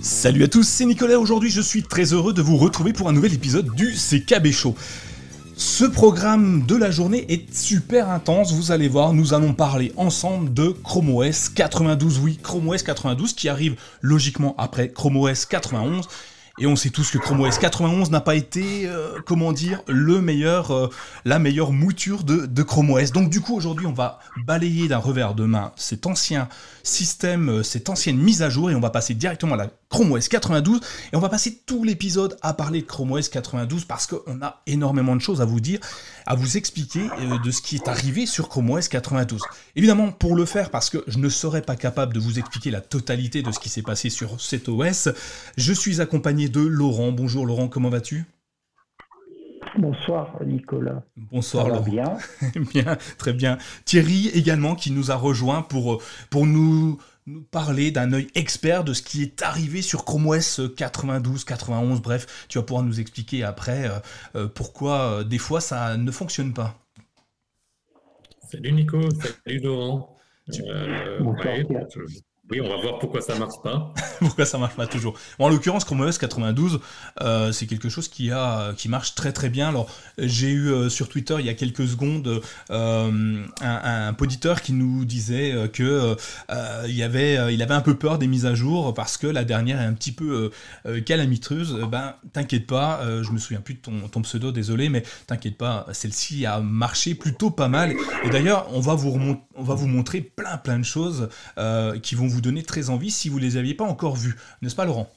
Salut à tous, c'est Nicolas. Aujourd'hui, je suis très heureux de vous retrouver pour un nouvel épisode du CKB Show. Ce programme de la journée est super intense, vous allez voir, nous allons parler ensemble de Chrome OS 92, oui, Chrome OS 92 qui arrive logiquement après Chrome OS 91 et on sait tous que Chrome OS 91 n'a pas été, euh, comment dire, le meilleur, euh, la meilleure mouture de, de Chrome OS. Donc du coup, aujourd'hui, on va balayer d'un revers de main cet ancien système, euh, cette ancienne mise à jour, et on va passer directement à la Chrome OS 92, et on va passer tout l'épisode à parler de Chrome OS 92 parce qu'on a énormément de choses à vous dire, à vous expliquer de ce qui est arrivé sur Chrome OS 92. Évidemment, pour le faire, parce que je ne serais pas capable de vous expliquer la totalité de ce qui s'est passé sur cet OS, je suis accompagné de Laurent. Bonjour Laurent, comment vas-tu? Bonsoir Nicolas. Bonsoir Ça va Laurent. bien? Bien, très bien. Thierry également qui nous a rejoint pour, pour nous, nous parler d'un œil expert de ce qui est arrivé sur Chrome OS 92, 91, bref, tu vas pouvoir nous expliquer après euh, euh, pourquoi euh, des fois ça ne fonctionne pas. Salut Nico, salut Laurent. Euh, ouais, oui, on va voir pourquoi ça marche pas. Pourquoi ça marche pas toujours En l'occurrence, Chrome OS 92, euh, c'est quelque chose qui, a, qui marche très très bien. Alors, j'ai eu euh, sur Twitter il y a quelques secondes euh, un, poditeur qui nous disait que il, avait, un peu peur des mises à jour parce que la dernière est un petit peu calamiteuse. Euh, Ben, t'inquiète pas, je me souviens plus de ton, pseudo, désolé, mais t'inquiète pas, celle-ci a marché plutôt pas mal. Et d'ailleurs, on va vous on va vous montrer plein plein de choses qui vont vous donner très envie si vous les aviez pas encore vues, n'est-ce pas Laurent?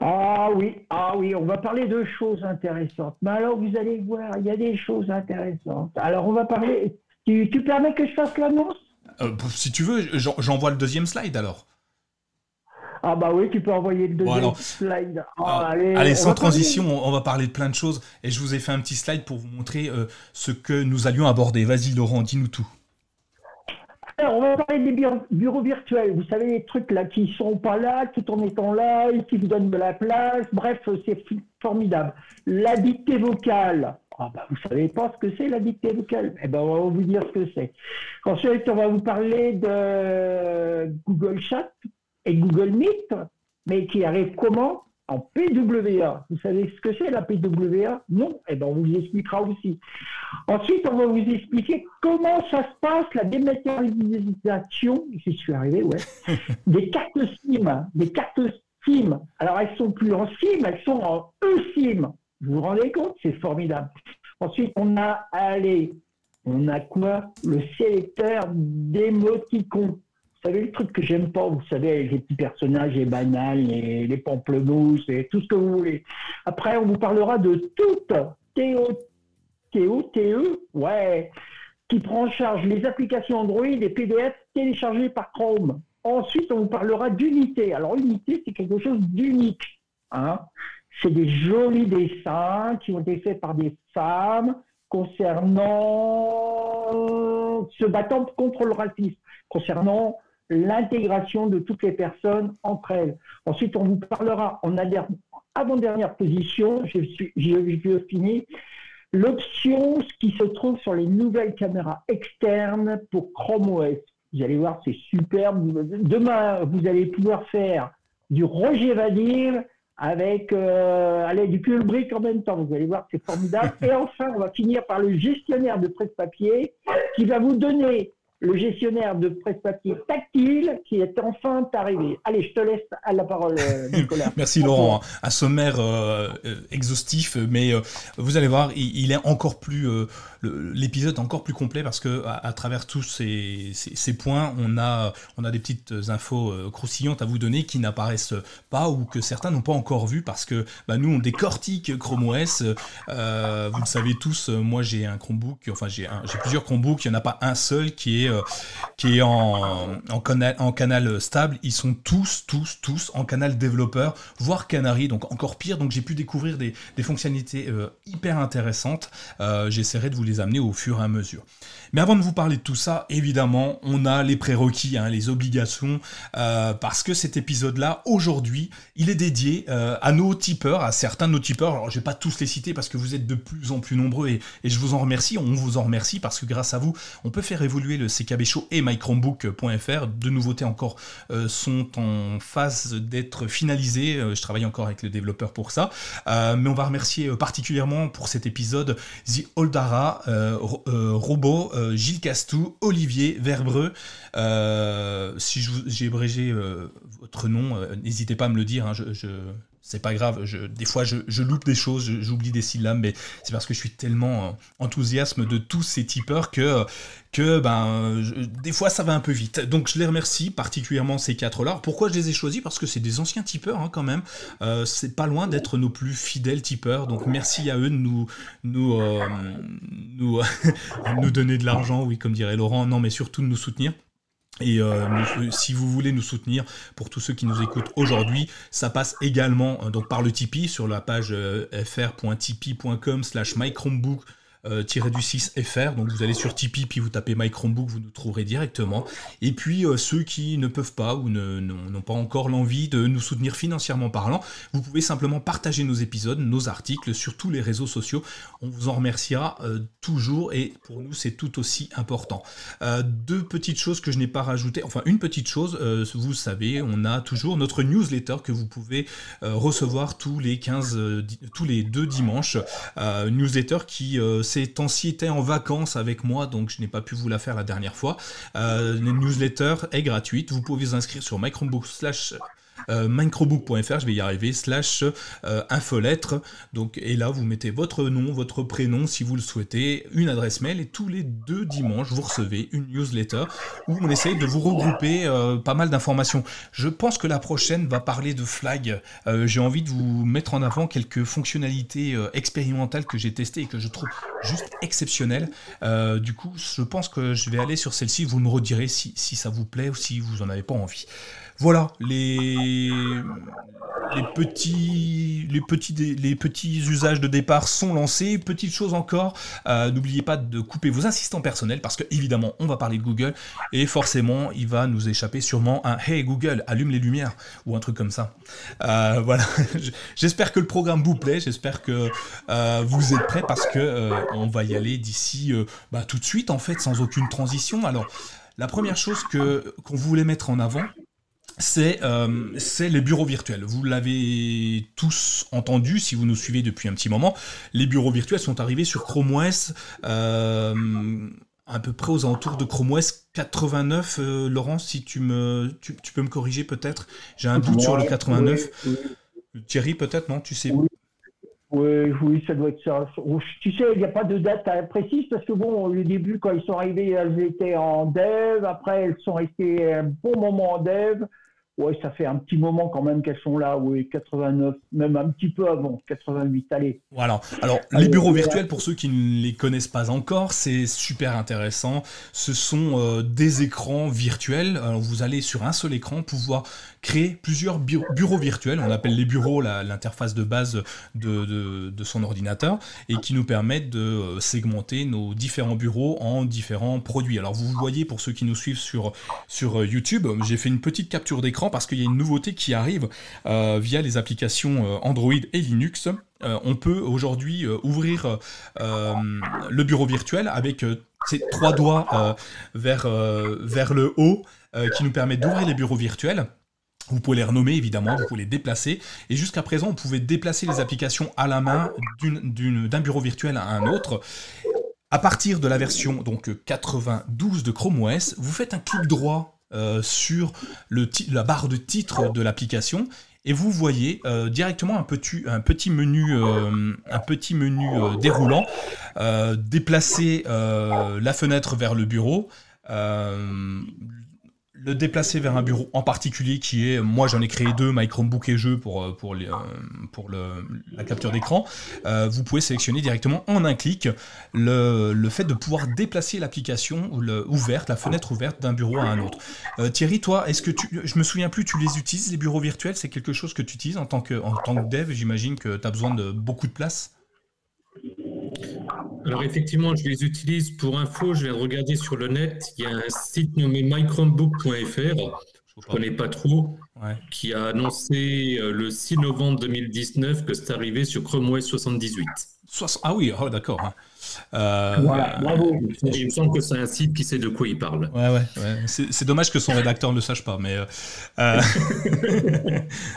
Ah oui, ah oui, on va parler de choses intéressantes. Mais alors vous allez voir, il y a des choses intéressantes. Alors on va parler. Tu, tu permets que je fasse l'annonce? Euh, Si tu veux, j'en- j'envoie le deuxième slide alors. Ah bah oui, tu peux envoyer le deuxième slide. Ah, Ah, allez, sans parler- transition, on on va parler de plein de choses et je vous ai fait un petit slide pour vous montrer euh, ce que nous allions aborder. Vas-y Laurent, dis-nous tout. Alors, on va parler des bureaux, virtuels. Vous savez, les trucs là qui sont pas là, tout en étant qui vous donnent de la place. Bref, c'est formidable. La vocale. Ah bah, vous savez pas ce que c'est la vocale Eh ben, on va vous dire ce que c'est. Ensuite, on va vous parler de Google Chat et Google Meet, mais qui arrive comment? En PWA. Vous savez ce que c'est la PWA Non Eh ben, on vous expliquera aussi. Ensuite, on va vous expliquer comment ça se passe, la dématérialisation, j'y suis arrivé, ouais, des cartes SIM, des cartes SIM. Alors, elles sont plus en SIM, elles sont en eSIM. Vous vous rendez compte? C'est formidable. Ensuite, on a, allez, on a quoi? Le sélecteur d'émoticons. Vous savez, le truc que j'aime pas, vous savez, les petits personnages, les bananes, les, les pamplemousses, et tout ce que vous voulez. Après, on vous parlera de toute TO TOTE, ouais, qui prend en charge les applications Android et PDF téléchargées par Chrome. Ensuite, on vous parlera d'unité. Alors, unité, c'est quelque chose d'unique. Hein. C'est des jolis dessins qui ont été faits par des femmes concernant se battant contre le racisme, concernant l'intégration de toutes les personnes entre elles. Ensuite, on vous parlera en avant-dernière position, je, suis, je, je finis, l'option qui se trouve sur les nouvelles caméras externes pour Chrome OS. Vous allez voir, c'est superbe. Demain, vous allez pouvoir faire du Roger Vadir avec euh, allez, du Pulbrick en même temps. Vous allez voir, c'est formidable. Et enfin, on va finir par le gestionnaire de presse-papier qui va vous donner le gestionnaire de presse-papier tactile qui est enfin arrivé. Allez, je te laisse à la parole, euh, Nicolas. Merci Laurent. Un sommaire euh, euh, exhaustif, mais euh, vous allez voir, il, il est encore plus euh, l'épisode est encore plus complet parce que à, à travers tous ces, ces- ces points, on a on a des petites infos croustillantes à vous donner qui n'apparaissent pas ou que certains n'ont pas encore vu parce que bah, nous on décortique Chrome OS. vous le savez tous, moi j'ai un Chromebook, enfin j'ai plusieurs Chromebooks, il n'y en a pas un seul qui est qui est en, canal, stable, ils sont tous, tous, tous en canal développeur, voire Canary, donc encore pire. Donc j'ai pu découvrir des, fonctionnalités hyper intéressantes. J'essaierai de vous les amener au fur et à mesure. Mais avant de vous parler de tout ça, évidemment, on a les prérequis, hein, les obligations, euh, parce que cet épisode-là, aujourd'hui, il est dédié euh, à nos tipeurs, à certains de nos tipeurs. Alors, je vais pas tous les citer parce que vous êtes de plus en plus nombreux et, je vous en remercie. On vous en remercie parce que grâce à vous, on peut faire évoluer le Show et mychromebook.fr. De nouveautés encore euh, sont en phase d'être finalisées. je travaille encore avec le développeur pour ça. mais on va remercier particulièrement pour cet épisode The Oldara, Robot, Gilles Castou, Olivier Verbreux. Euh, si j'ai abrégé euh, votre nom, euh, n'hésitez pas à me le dire. Hein, je, c'est pas grave. des fois, je, loupe des choses, j'oublie des syllabes, mais c'est parce que je suis tellement enthousiasme de tous ces tipeurs que, que ben, des fois, ça va un peu vite. Donc, je les remercie particulièrement ces quatre-là. Pourquoi je les ai choisis? Parce que c'est des anciens tipeurs, hein, quand même. c'est pas loin d'être nos plus fidèles tipeurs. Donc, merci à eux de nous, nous, nous, nous donner de l'argent, oui, comme dirait Laurent. Non, mais surtout de nous soutenir. Et euh, si vous voulez nous soutenir, pour tous ceux qui nous écoutent aujourd'hui, ça passe également euh, par le Tipeee sur la page euh, fr.tipeee.com slash mychromebook euh, du 6 FR. Donc vous allez sur Tipeee, puis vous tapez My Chromebook, vous nous trouverez directement. Et puis euh, ceux qui ne peuvent pas ou n'ont pas encore l'envie de nous soutenir financièrement parlant, vous pouvez simplement partager nos épisodes, nos articles sur tous les réseaux sociaux. On vous en remerciera euh, toujours et pour nous c'est tout aussi important. deux petites choses que je n'ai pas rajoutées, enfin une petite chose, vous savez, on a toujours notre newsletter que vous pouvez recevoir tous les 15, tous les deux dimanches. newsletter qui ces temps-ci était en vacances avec moi, donc je n'ai pas pu vous la faire la dernière fois. Euh, la newsletter est gratuite. Vous pouvez vous inscrire sur microbook slash euh, je vais y arriver, slash euh, infolettre. Donc, et là, vous mettez votre nom, votre prénom si vous le souhaitez, une adresse mail, et tous les deux dimanches, vous recevez une newsletter où on essaye de vous regrouper euh, pas mal d'informations. Je pense que la prochaine va parler de flag. Euh, j'ai envie de vous mettre en avant quelques fonctionnalités expérimentales que j'ai testées et que je trouve juste exceptionnelles. du coup, je pense que je vais aller sur celle-ci. Vous me redirez si, si ça vous plaît ou si vous en avez pas envie. Voilà, les, petits, usages de départ sont lancés. Petite chose encore, euh, n'oubliez pas de couper vos assistants personnels parce que évidemment on va parler de Google et forcément il va nous échapper sûrement un Hey Google, allume les lumières ou un truc comme ça. Euh, voilà, j'espère que le programme vous plaît, j'espère que euh, vous êtes prêts parce que on va y aller d'ici bah, tout de suite en fait sans aucune transition. Alors la première chose qu'on voulait mettre en avant, euh, c'est les bureaux virtuels. Vous l'avez tous entendu si vous nous suivez depuis un petit moment. Les bureaux virtuels sont arrivés sur Chrome OS euh, à peu près aux alentours de Chrome OS 89. Euh, Laurent, si tu, me, tu, peux me corriger peut-être J'ai un doute sur le 89. Thierry, peut-être, non Tu sais oui, oui, ça doit être ça. Tu sais, il n'y a pas de date précise parce que bon, au début, quand ils sont arrivés, elles étaient en dev. Après, elles sont restées un bon moment en dev. Oui, ça fait un petit moment quand même qu'elles sont là, oui, 89, même un petit peu avant, 88, allez. Voilà. Alors, les bureaux virtuels, pour ceux qui ne les connaissent pas encore, c'est super intéressant. Ce sont euh, des écrans virtuels. Alors, vous allez sur un seul écran pouvoir créer plusieurs bureaux virtuels. On appelle les bureaux l'interface de base de, de, son ordinateur et qui nous permettent de euh, segmenter nos différents bureaux en différents produits. Alors, vous voyez, pour ceux qui nous suivent sur, sur euh, YouTube, j'ai fait une petite capture d'écran parce qu'il y a une nouveauté qui arrive euh, via les applications euh, Android et Linux. Euh, on peut aujourd'hui ouvrir le bureau virtuel avec ces trois doigts vers, vers le haut qui nous permet d'ouvrir les bureaux virtuels. Vous pouvez les renommer évidemment, vous pouvez les déplacer. Et jusqu'à présent, on pouvait déplacer les applications à la main d'un bureau virtuel à un autre. À partir de la version donc 92 de Chrome OS, vous faites un clic droit euh, sur la barre de titre de l'application et vous voyez euh, directement un petit, menu, euh, un petit menu déroulant, déplacer la fenêtre vers le bureau, le déplacer vers un bureau en particulier qui est, moi j'en ai créé deux, My Chromebook et jeu pour, euh, pour, euh, pour la capture d'écran, euh, vous pouvez sélectionner directement en un clic le, fait de pouvoir déplacer l'application ouverte, la fenêtre ouverte d'un bureau à un autre. Thierry, toi, est-ce que tu, je me souviens plus, tu les utilises les bureaux virtuels? C'est quelque chose que tu utilises en tant que dev? J'imagine que tu as besoin de beaucoup de place alors effectivement, je les utilise pour info. Je vais regarder sur le net. Il y a un site nommé mychromebook.fr. Je ne connais pas trop. Qui a annoncé euh, le 6 novembre 2019 que c'est arrivé sur Chrome OS 78. Ah oui, oh, d'accord. Hein. Euh, voilà, bravo. Il me semble que c'est un site qui sait de quoi il parle. Ouais, ouais, C'est dommage que son rédacteur ne le sache pas, mais euh,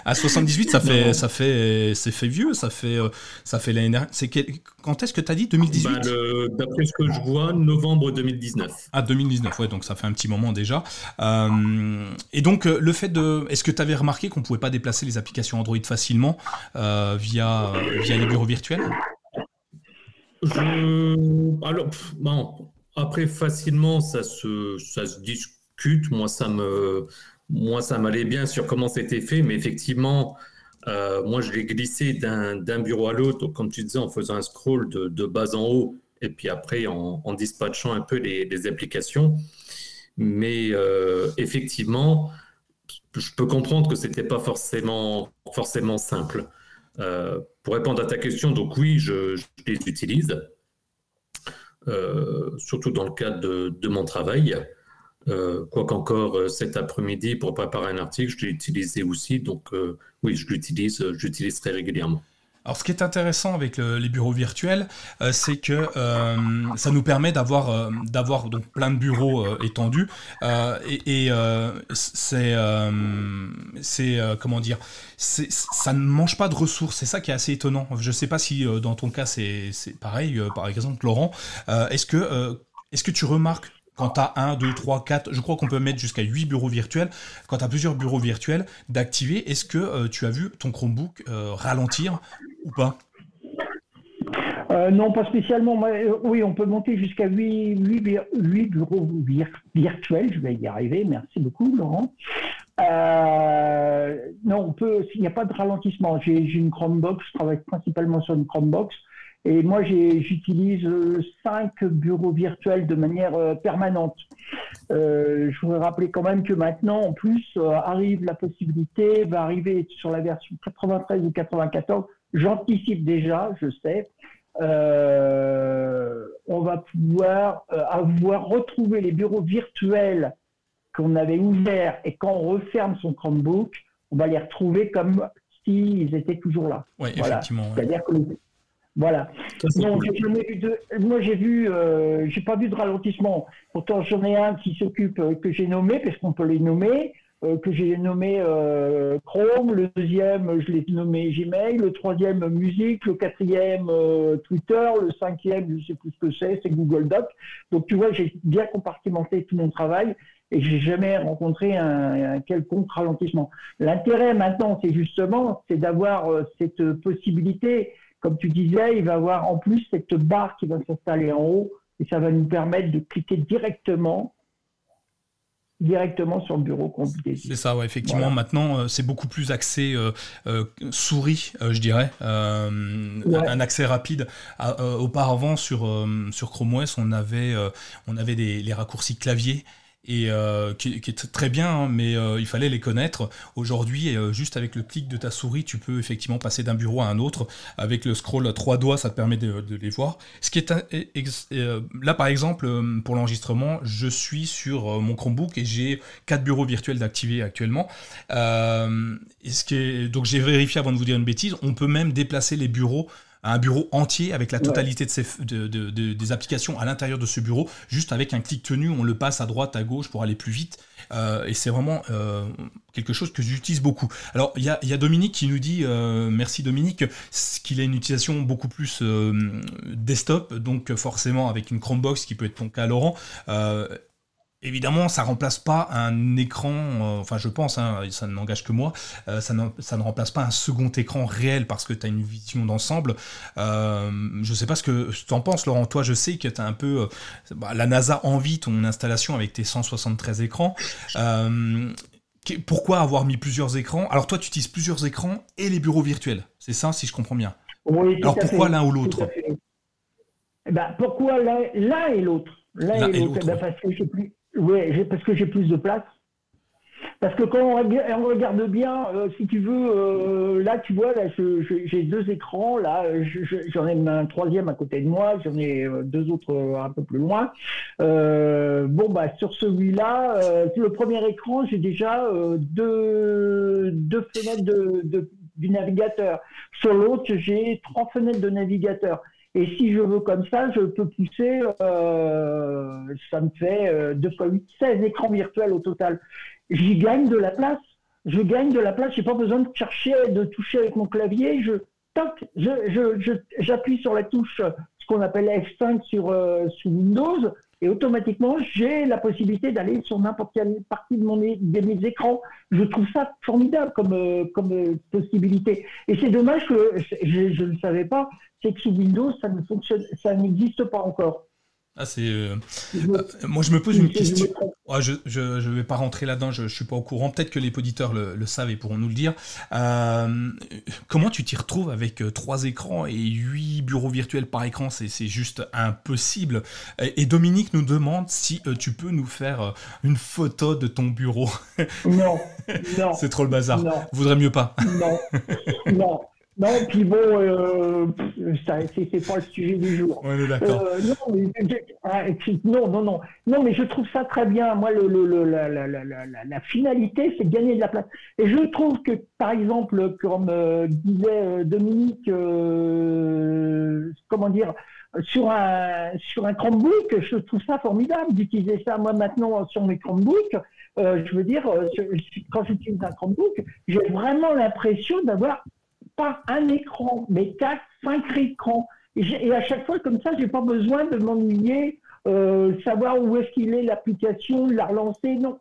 à 78, ça fait, ça fait, c'est fait vieux, ça fait, ça fait l'année dernière. C'est quand est-ce que tu as dit 2018 bah, D'après ce que je vois, novembre 2019. Ah 2019, ouais, donc ça fait un petit moment déjà. et donc le fait de, est-ce que tu avais remarqué qu'on pouvait pas déplacer les applications Android facilement via via les bureaux virtuels? Alors, bon, après, facilement, ça se, discute. Moi, ça m'allait bien sur comment c'était fait, mais effectivement, euh, moi, je l'ai glissé d'un bureau à l'autre, comme tu disais, en faisant un scroll de, bas en haut, et puis après, en, dispatchant un peu les, applications. Mais euh, effectivement, je peux comprendre que c'était pas forcément, forcément simple. Euh, pour répondre à ta question, donc oui, je, les utilise, euh, surtout dans le cadre de, mon travail. Euh, Quoiqu'encore cet après-midi, pour préparer un article, je l'ai utilisé aussi. Donc oui, je l'utilise, j'utilise très régulièrement. Alors, ce qui est intéressant avec les bureaux virtuels, euh, c'est que euh, ça nous permet d'avoir euh, d'avoir donc plein de bureaux étendus et, c'est c'est comment dire, ça ne mange pas de ressources. C'est ça qui est assez étonnant. Je ne sais pas si dans ton cas c'est pareil. par exemple, Laurent, est-ce que est-ce que tu remarques quand tu as 1, 2, 3, 4, je crois qu'on peut mettre jusqu'à 8 bureaux virtuels, quand tu as plusieurs bureaux virtuels, d'activer, est-ce que euh, tu as vu ton Chromebook euh, ralentir ou pas? Euh, non, pas spécialement. oui, on peut monter jusqu'à 8, 8, bureaux virtuels. Je vais y arriver. Merci beaucoup, Laurent. non, on peut. Il n'y a pas de ralentissement. J'ai une Chromebox. Je travaille principalement sur une Chromebox. Et moi, j'utilise euh, cinq bureaux virtuels de manière euh, permanente. Euh, je voudrais rappeler quand même que maintenant, en plus, arrive la possibilité, va arriver sur la version 93 ou 94, j'anticipe déjà, je sais, on va pouvoir avoir retrouvé les bureaux virtuels qu'on avait ouverts et quand on referme son Chromebook, on va les retrouver comme s'ils étaient toujours là. Oui, effectivement. C'est-à-dire que voilà. Donc, moi, j'ai vu, euh, j'ai pas vu de ralentissement. Pourtant, j'en ai un qui s'occupe, euh, que j'ai nommé, parce qu'on peut les nommer, euh, que j'ai nommé Chrome. Le deuxième, je l'ai nommé Gmail. Le troisième, musique. Le quatrième, Twitter. Le cinquième, je sais plus ce que c'est, c'est Google Doc. Donc, tu vois, j'ai bien compartimenté tout mon travail et j'ai jamais rencontré un, un, quelconque ralentissement. L'intérêt maintenant, c'est justement, c'est d'avoir cette possibilité comme tu disais, il va avoir en plus cette barre qui va s'installer en haut et ça va nous permettre de cliquer directement directement sur le bureau qu'on C'est ça, ouais, effectivement. Maintenant, euh, c'est beaucoup plus axé euh, euh, souris, je dirais. Un accès rapide. auparavant, sur, sur Chrome OS, on avait, on avait des, les raccourcis clavier et euh, qui, est très bien, hein, mais euh, il fallait les connaître. Aujourd'hui, euh, juste avec le clic de ta souris, tu peux effectivement passer d'un bureau à un autre. Avec le scroll à trois doigts, ça te permet de, les voir. Ce qui est là, par exemple, pour l'enregistrement, je suis sur mon Chromebook et j'ai quatre bureaux virtuels d'activer actuellement. ce qui est, donc j'ai vérifié avant de vous dire une bêtise. On peut même déplacer les bureaux un bureau entier avec la totalité de, des applications à l'intérieur de ce bureau, juste avec un clic tenu, on le passe à droite, à gauche pour aller plus vite. Euh, et c'est vraiment euh, quelque chose que j'utilise beaucoup. Alors, il y a, Dominique qui nous dit, euh, merci Dominique, qu'il a une utilisation beaucoup plus desktop, donc forcément avec une Chromebox qui peut être ton cas, Laurent évidemment, ça remplace pas un écran, euh, enfin je pense, hein, ça n'engage que moi, euh, ça, ne, remplace pas un second écran réel parce que tu as une vision d'ensemble. Euh, je sais pas ce que tu en penses, Laurent. Toi, je sais que tu as un peu... Bah, la NASA envie ton installation avec tes 173 écrans. pourquoi avoir mis plusieurs écrans? Alors toi, tu utilises plusieurs écrans et les bureaux virtuels. C'est ça, si je comprends bien. Oui, Alors pourquoi l'un ou l'autre? Eh ben, Pourquoi l'un et l'autre L'un et l'autre, ben, parce que j'ai plus, ouais, parce que j'ai plus de place. Parce que quand on, regarde bien, euh, si tu veux, euh, là, tu vois, là, j'ai deux écrans, là, j'en ai un troisième à côté de moi, j'en ai euh, deux autres un peu plus loin. bon, bah, sur celui-là, le premier écran, j'ai déjà deux, deux fenêtres de, du navigateur. Sur l'autre, j'ai trois fenêtres de navigateur. Et si je veux comme ça, je peux pousser, euh, ça me fait 2 fois 8, 16 écrans virtuels au total. J'y gagne de la place. Je gagne de la place. J'ai pas besoin de chercher, de toucher avec mon clavier. Je, toc, j'appuie sur la touche, ce qu'on appelle F5 sur, euh, sur Windows et automatiquement, j'ai la possibilité d'aller sur n'importe quelle partie de, mon, de mes écrans. Je trouve ça formidable comme, euh, comme euh, possibilité. Et c'est dommage que je ne le savais pas, c'est que sous Windows, ça ne fonctionne, ça n'existe pas encore. Ah, c'est. Euh, euh, moi, je me pose une question. je, je, vais pas rentrer là-dedans, je, ne suis pas au courant. Peut-être que les auditeurs le, savent et pourront nous le dire. Euh, comment tu t'y retrouves avec trois écrans et huit bureaux virtuels par écran? C'est juste impossible. Et, Dominique nous demande si tu peux nous faire une photo de ton bureau. Non, non. c'est trop le bazar. Voudrait mieux pas. Non, non. Non, puis bon, euh, c'est pas le sujet du jour. Ouais. Euh, non, mais, ah, non, non, non, non, mais je trouve ça très bien. Moi, le, le, la, la, la, la, finalité, c'est de gagner de la place. Et je trouve que, par exemple, comme euh, disait euh, Dominique, euh, comment dire, sur un sur un Chromebook, je trouve ça formidable d'utiliser ça. Moi, maintenant, sur mes Chromebooks, je veux dire, quand j'utilise un Chromebook, j'ai vraiment l'impression d'avoir pas un écran, mais quatre, cinq écrans. Et, à chaque fois, comme ça, j'ai pas besoin de m'ennuyer, euh, savoir où est-ce qu'il est l'application, la relancer. Non,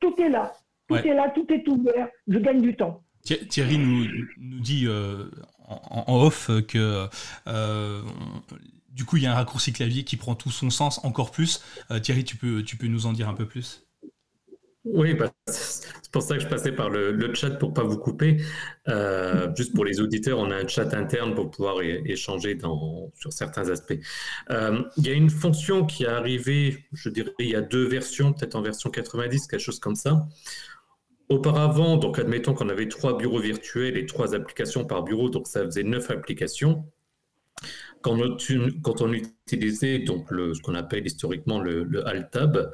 tout est là. Tout est là, tout est ouvert. Je gagne du temps. Thierry nous, nous dit euh, en, off que euh, du coup, il y a un raccourci clavier qui prend tout son sens encore plus. Thierry, tu peux, tu peux nous en dire un peu plus? Oui, c'est pour ça que je passais par le, chat pour pas vous couper. Euh, juste pour les auditeurs, on a un chat interne pour pouvoir échanger sur certains aspects. Euh, il y a une fonction qui est arrivée, je dirais, il y a deux versions, peut-être en version 90, quelque chose comme ça. Auparavant, donc admettons qu'on avait trois bureaux virtuels et trois applications par bureau, donc ça faisait neuf applications. Quand on, utilisait donc le, ce qu'on appelle historiquement le, le Alt-Tab,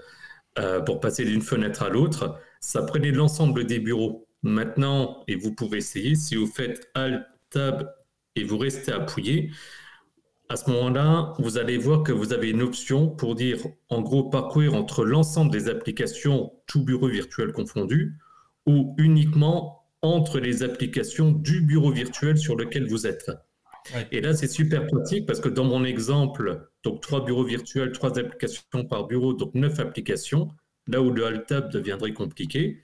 euh, pour passer d'une fenêtre à l'autre, ça prenait l'ensemble des bureaux. Maintenant, et vous pouvez essayer, si vous faites Alt, Tab et vous restez appuyé, à ce moment-là, vous allez voir que vous avez une option pour dire, en gros, parcourir entre l'ensemble des applications, tout bureau virtuel confondu, ou uniquement entre les applications du bureau virtuel sur lequel vous êtes. Et là, c'est super pratique parce que dans mon exemple, donc trois bureaux virtuels, trois applications par bureau, donc neuf applications, là où le Alt-Tab deviendrait compliqué,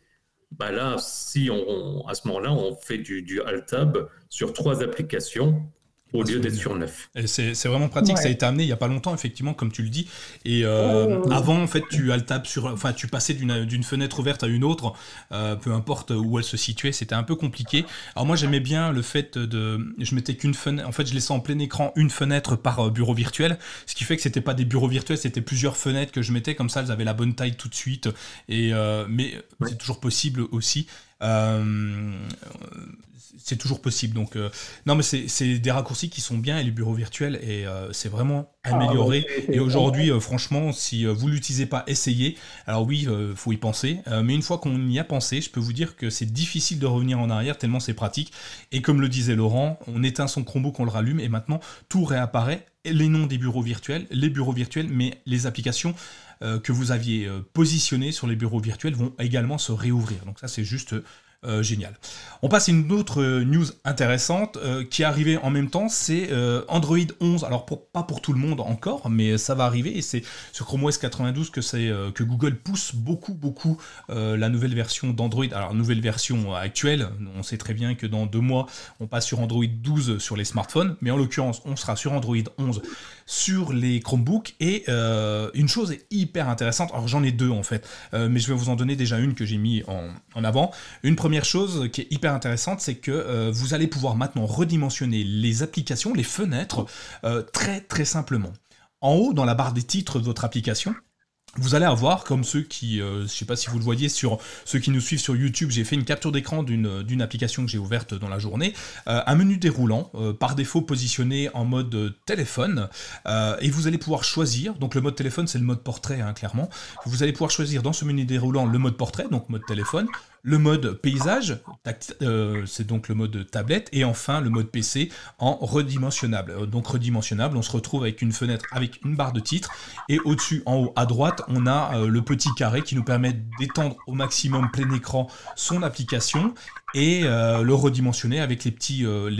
bah là, si on, à ce moment-là, on fait du, du Alt-Tab sur trois applications, au lieu d'être sur neuf. C'est vraiment pratique, ça a été amené il y a pas longtemps, effectivement, comme tu le dis. Et euh, avant, en fait, tu sur, enfin, tu passais d'une fenêtre ouverte à une autre, euh, peu importe où elle se situait, c'était un peu compliqué. Alors moi, j'aimais bien le fait de, je mettais qu'une fenêtre, en fait, je laissais en plein écran une fenêtre par euh, bureau virtuel, ce qui fait que c'était pas des bureaux virtuels, c'était plusieurs fenêtres que je mettais comme ça, elles avaient la bonne taille tout de suite. Et mais c'est toujours possible aussi. Euh, c'est toujours possible. Donc, euh, non, mais c'est des raccourcis qui sont bien et les bureaux virtuels, et euh, c'est vraiment ah, amélioré. et aujourd'hui, franchement, si vous l'utilisez pas, essayez. Alors oui, il faut y penser, mais une fois qu'on y a pensé, je peux vous dire que c'est difficile de revenir en arrière tellement c'est pratique. Et comme le disait Laurent, on éteint son Chromebook, on le rallume, et maintenant tout réapparaît. Les noms des bureaux virtuels, les bureaux virtuels, mais les applications que vous aviez positionnées sur les bureaux virtuels vont également se réouvrir. Donc ça, c'est juste Euh, génial. On passe à une autre euh, news intéressante euh, qui est arrivée en même temps, c'est Android 11. Alors pas pour tout le monde encore, mais ça va arriver et c'est sur Chrome OS 92 que, que Google pousse beaucoup beaucoup la nouvelle version d'Android. Alors nouvelle version actuelle, on sait très bien que dans deux mois on passe sur Android 12 sur les smartphones, mais en l'occurrence on sera sur Android 11 sur les Chromebooks et une chose est hyper intéressante. Alors j'en ai deux en fait, mais je vais vous en donner déjà une que j'ai mis en, avant. Une première chose qui est hyper intéressante, c'est que euh, vous allez pouvoir maintenant redimensionner les applications, les fenêtres, euh, très très simplement. En haut, dans la barre des titres de votre application, vous allez avoir, comme ceux qui, euh, je ne sais pas si vous le voyez sur ceux qui nous suivent sur YouTube, j'ai fait une capture d'écran d'une application que j'ai ouverte dans la journée, euh, un menu déroulant, euh, par défaut positionné en mode téléphone, et vous allez pouvoir choisir, donc le mode téléphone c'est le mode portrait hein, clairement, vous allez pouvoir choisir dans ce menu déroulant le mode portrait, donc mode téléphone, le mode paysage, c'est donc le mode tablette, et enfin le mode PC en redimensionnable. Donc redimensionnable, on se retrouve avec une fenêtre avec une barre de titre, et au-dessus, en haut à droite, on a euh, le petit carré qui nous permet d'étendre au maximum plein écran son application et euh, le redimensionner avec les, euh,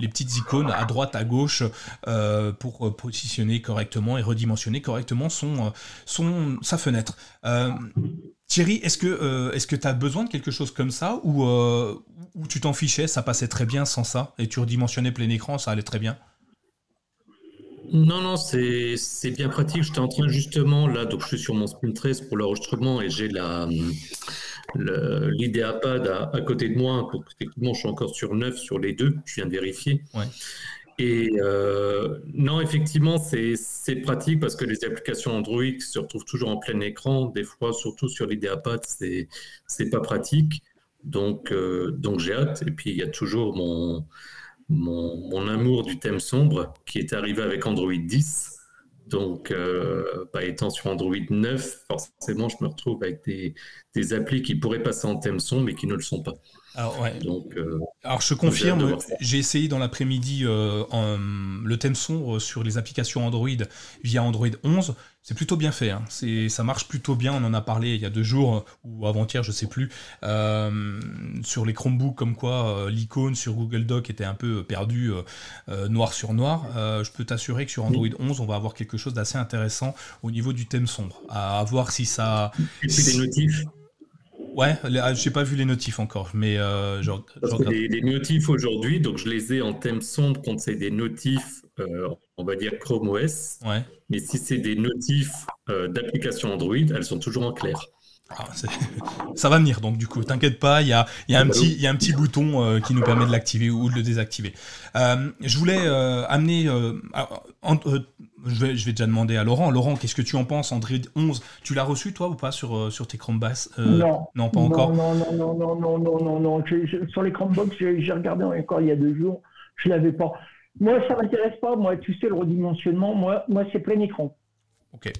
petites icônes à droite, à gauche pour positionner correctement et redimensionner correctement sa fenêtre. Thierry, est-ce que est-ce que tu as besoin de quelque chose comme ça ou, ou tu t'en fichais, ça passait très bien sans ça et tu redimensionnais plein écran, ça allait très bien? Non, non, c'est bien pratique. J'étais en train justement, là, donc je suis sur mon Spin 13 pour l'enregistrement et j'ai la l'idéapad à, à, côté de moi. Donc, techniquement, je suis encore sur 9 sur les deux. Je viens de vérifier. Et euh, non, effectivement, c'est pratique parce que les applications Android se retrouvent toujours en plein écran. Des fois, surtout sur l'idéapad, c'est pas pratique. Donc, euh, donc j'ai hâte. Et puis, il y a toujours mon mon, amour du thème sombre qui est arrivé avec Android 10. Donc, euh, bah, étant sur Android 9, forcément, je me retrouve avec des, des applis qui pourraient passer en thème sombre mais qui ne le sont pas. Alors, ouais. Donc, euh, Alors je confirme, j'ai essayé dans l'après-midi euh, le thème sombre sur les applications Android via Android 11. C'est plutôt bien fait, hein. ça marche plutôt bien. On en a parlé il y a deux jours ou avant-hier, je sais plus, euh, sur les Chromebooks, comme quoi l'icône sur Google Doc était un peu perdue noir sur noir. je peux t'assurer que sur Android 11, on va avoir quelque chose d'assez intéressant au niveau du thème sombre. À, voir si ça. Et des notifs Ouais, ah, j'ai pas vu les notifs encore, mais euh, genre, les, notifs aujourd'hui, donc je les ai en thème sombre quand c'est des notifs, euh, on va dire Chrome OS. Ouais. Mais si c'est des notifs euh, d'application Android, elles sont toujours en clair. Ah, ça va venir donc du coup, t'inquiète pas, il y a, y, a un petit, y a un petit bouton euh, qui nous permet de l'activer ou de le désactiver. Euh, je voulais euh, amener, je, vais, je vais déjà demander à Laurent. Laurent, qu'est-ce que tu en penses Android 11, tu l'as reçu toi ou pas sur, sur tes Chromebooks Non. Non, pas encore Non, non, non, non, non, non, non, non. sur les Chromebooks, j'ai regardé encore il y a deux jours, je l'avais pas. Moi, ça m'intéresse pas. Moi, tu sais, le redimensionnement, moi, moi c'est plein écran. Ok.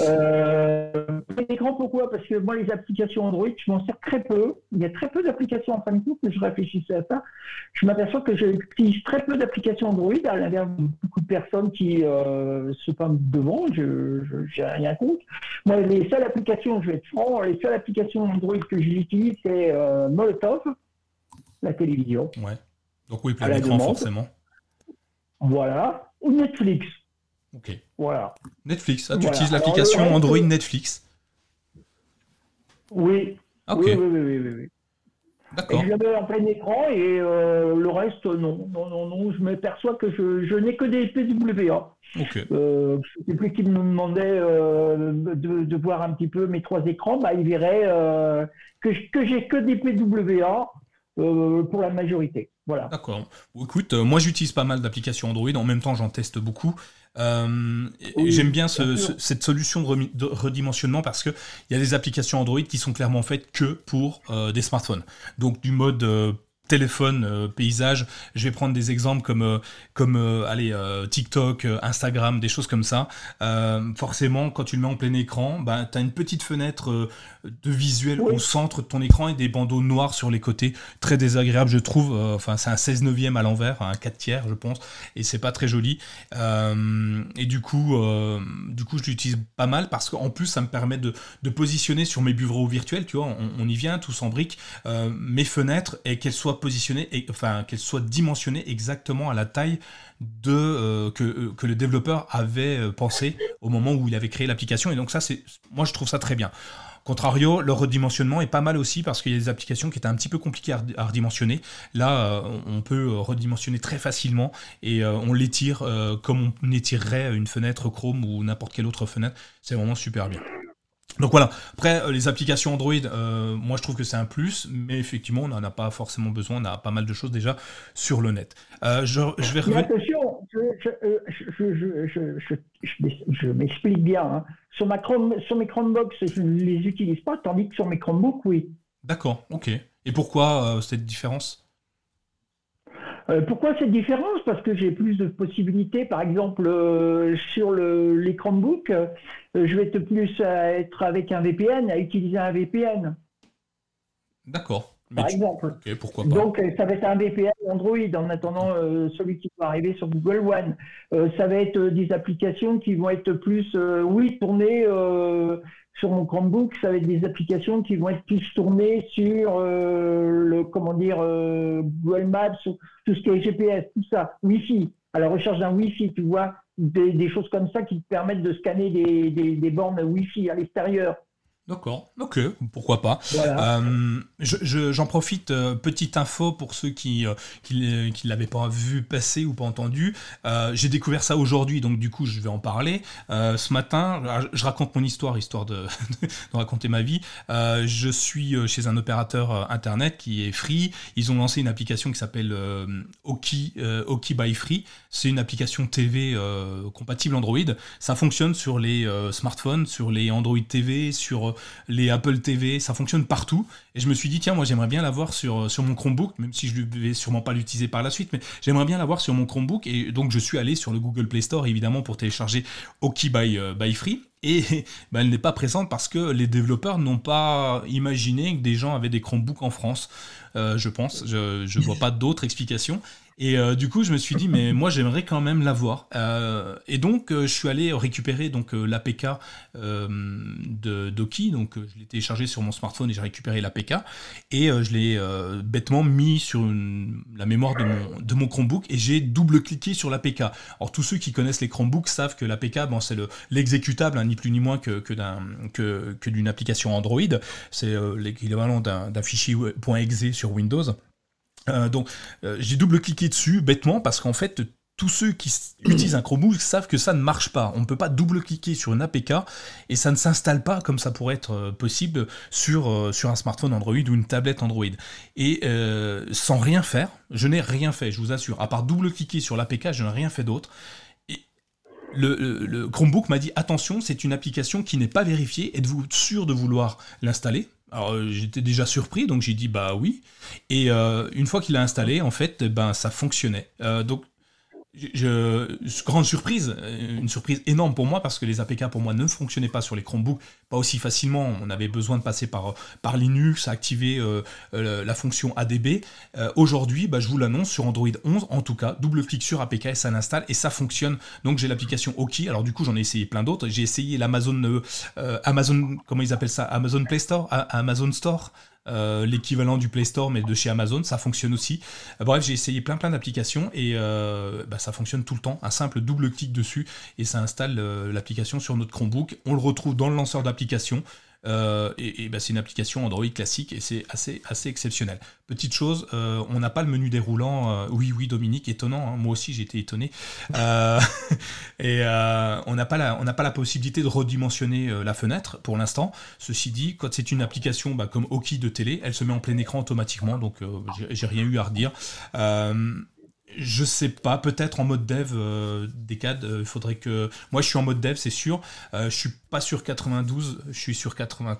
Euh, écran, pourquoi? Parce que moi, les applications Android, je m'en sers très peu. Il y a très peu d'applications en fin de compte, que je réfléchissais à ça. Je m'aperçois que j'utilise très peu d'applications Android, à l'inverse de beaucoup de personnes qui euh, se pendent devant. Je n'ai rien contre. Moi, les seules applications, je vais être franc, les seules applications Android que j'utilise, c'est euh, Molotov, la télévision. Ouais. Donc oui, plein d'écran, forcément. Voilà. Ou Netflix. Ok. Voilà. Netflix. Ah, tu utilises l'application Android Netflix oui. oui. Oui, oui, oui, oui, D'accord. Je l'avais en plein écran et euh, le reste, non. Non, non, non. Je m'aperçois que je, je n'ai que des PWA. Ok. Euh, je ne sais plus qui me demandait euh, de, de, voir un petit peu mes trois écrans. Bah, il verrait euh, que, que j'ai que des PWA pour la majorité. Voilà. D'accord. Écoute, moi j'utilise pas mal d'applications Android. En même temps, j'en teste beaucoup. Euh, J'aime bien ce, cette solution de, redimensionnement parce qu'il y a des applications Android qui sont clairement faites que pour euh, des smartphones. Donc du mode euh, téléphone, paysage. Je vais prendre des exemples comme, comme allez, TikTok, Instagram, des choses comme ça. forcément, quand tu le mets en plein écran, bah, tu as une petite fenêtre de visuel au centre de ton écran et des bandeaux noirs sur les côtés. Très désagréable, je trouve. Enfin, c'est un 16 neuvième à l'envers, un 4 tiers, je pense. Et c'est pas très joli. et du coup, du coup, je l'utilise pas mal parce qu'en plus, ça me permet de, positionner sur mes bureaux virtuels, tu vois, on, y vient tous en briques, euh, mes fenêtres et qu'elles soient positionnées, et, enfin qu'elles soient dimensionnées exactement à la taille de euh, que, euh, que, le développeur avait pensé au moment où il avait créé l'application. Et donc ça, c'est, moi, je trouve ça très bien. Contrario, le redimensionnement est pas mal aussi parce qu'il y a des applications qui étaient un petit peu compliquées à redimensionner. Là, on peut redimensionner très facilement et on l'étire comme on étirerait une fenêtre Chrome ou n'importe quelle autre fenêtre. C'est vraiment super bien. Donc voilà, après euh, les applications Android, euh, moi je trouve que c'est un plus, mais effectivement on n'en a pas forcément besoin, on a pas mal de choses déjà sur le net. Euh, je, vais revenir... attention, je, m'explique bien. Hein. Sur, ma Chrome, sur mes Chromebox, je ne les utilise pas, tandis que sur mes Chromebooks, oui. D'accord, ok. Et pourquoi cette différence? Euh, pourquoi cette différence? Parce que j'ai plus de possibilités. Par exemple, euh, sur le, les Chromebooks, euh, je vais être plus à être avec un VPN, à utiliser un VPN. D'accord. Par exemple. pourquoi pas. Donc, ça va être un VPN Android en attendant celui qui va arriver sur Google One. ça va être des applications qui vont être plus, oui, tournées sur mon Chromebook, ça va être des applications qui vont être plus tournées sur euh, le comment dire euh, Google Maps, tout ce qui est GPS, tout ça, Wi-Fi, à la recherche d'un Wi-Fi, tu vois, des, choses comme ça qui te permettent de scanner des, des bornes Wi-Fi à l'extérieur. D'accord, ok, pourquoi pas. Euh, j'en profite, euh, petite info pour ceux qui euh, qui, qui l'avaient pas vu passer ou pas entendu. J'ai découvert ça aujourd'hui, donc du coup je vais en parler. ce matin, je raconte mon histoire, histoire de, de raconter ma vie. je suis chez un opérateur internet qui est Free. Ils ont lancé une application qui s'appelle Oki, Oki by Free. C'est une application TV compatible Android. Ça fonctionne sur les smartphones, sur les Android TV, sur les Apple TV, ça fonctionne partout. Et je me suis dit, tiens, moi j'aimerais bien l'avoir sur, sur mon Chromebook, même si je ne vais sûrement pas l'utiliser par la suite, mais j'aimerais bien l'avoir sur mon Chromebook. Et donc je suis allé sur le Google Play Store, évidemment, pour télécharger Oki by, euh, Free. Et ben, elle n'est pas présente parce que les développeurs n'ont pas imaginé que des gens avaient des Chromebooks en France, euh, je pense. Je ne vois pas d'autres explications. Et euh, du coup, je me suis dit, mais moi, j'aimerais quand même l'avoir. Euh, et donc, euh, je suis allé récupérer donc l'APK de Doki. Donc, je l'ai téléchargé sur mon smartphone et j'ai récupéré l'APK. Et je l'ai bêtement mis sur la mémoire de mon, Chromebook et j'ai double-cliqué sur l'APK. Alors, tous ceux qui connaissent les Chromebooks savent que l'APK, bon, c'est l'exécutable, hein, ni plus ni moins que, que d'une application Android. C'est l'équivalent d'un fichier .exe sur Windows. Euh, donc euh, j'ai double-cliqué dessus bêtement parce qu'en fait tous ceux qui utilisent un Chromebook savent que ça ne marche pas. On ne peut pas double-cliquer sur une APK et ça ne s'installe pas comme ça pourrait être euh, possible sur, un smartphone Android ou une tablette Android. Et sans rien faire, je n'ai rien fait, je vous assure. À part double-cliquer sur l'APK, je n'ai rien fait d'autre. Et le, le Chromebook m'a dit attention, c'est une application qui n'est pas vérifiée. Êtes-vous sûr de vouloir l'installer? Alors euh, j'étais déjà surpris, donc j'ai dit bah oui. Et euh, une fois qu'il a installé, en fait, ben ça fonctionnait. Euh, donc je, grande surprise, euh, une surprise énorme pour moi parce que les APK pour moi ne fonctionnaient pas sur les Chromebooks, pas aussi facilement. On avait besoin de passer par, par Linux, activer euh, euh, la fonction ADB. Aujourd'hui, bah, je vous l'annonce sur Android 11, en tout cas, double clic sur APK et ça l'installe et ça fonctionne. Donc j'ai l'application Oki. Alors du coup, j'en ai essayé plein d'autres. J'ai essayé l'Amazon, Amazon, comment ils appellent ça, Amazon Play Store, Amazon Store? Euh, l'équivalent du Play Store mais de chez Amazon, ça fonctionne aussi. Euh, bref, j'ai essayé plein plein d'applications et euh, bah, ça fonctionne tout le temps. Un simple double clic dessus et ça installe l'application sur notre Chromebook. On le retrouve dans le lanceur d'application. Euh, et, bah, c'est une application Android classique et c'est assez, assez exceptionnel. Petite chose, euh, on n'a pas le menu déroulant. Euh, oui, oui, Dominique, étonnant. Hein, moi aussi, j'ai été étonné. et on n'a pas, la, pas la possibilité de redimensionner la fenêtre pour l'instant. Ceci dit, quand c'est une application bah, comme Oki de télé, elle se met en plein écran automatiquement, donc j'ai rien eu à redire. Je sais pas, peut-être en mode dev, euh, cas, il faudrait que. Moi, je suis en mode dev, c'est sûr. Euh, je suis pas sur 92, je suis sur 80.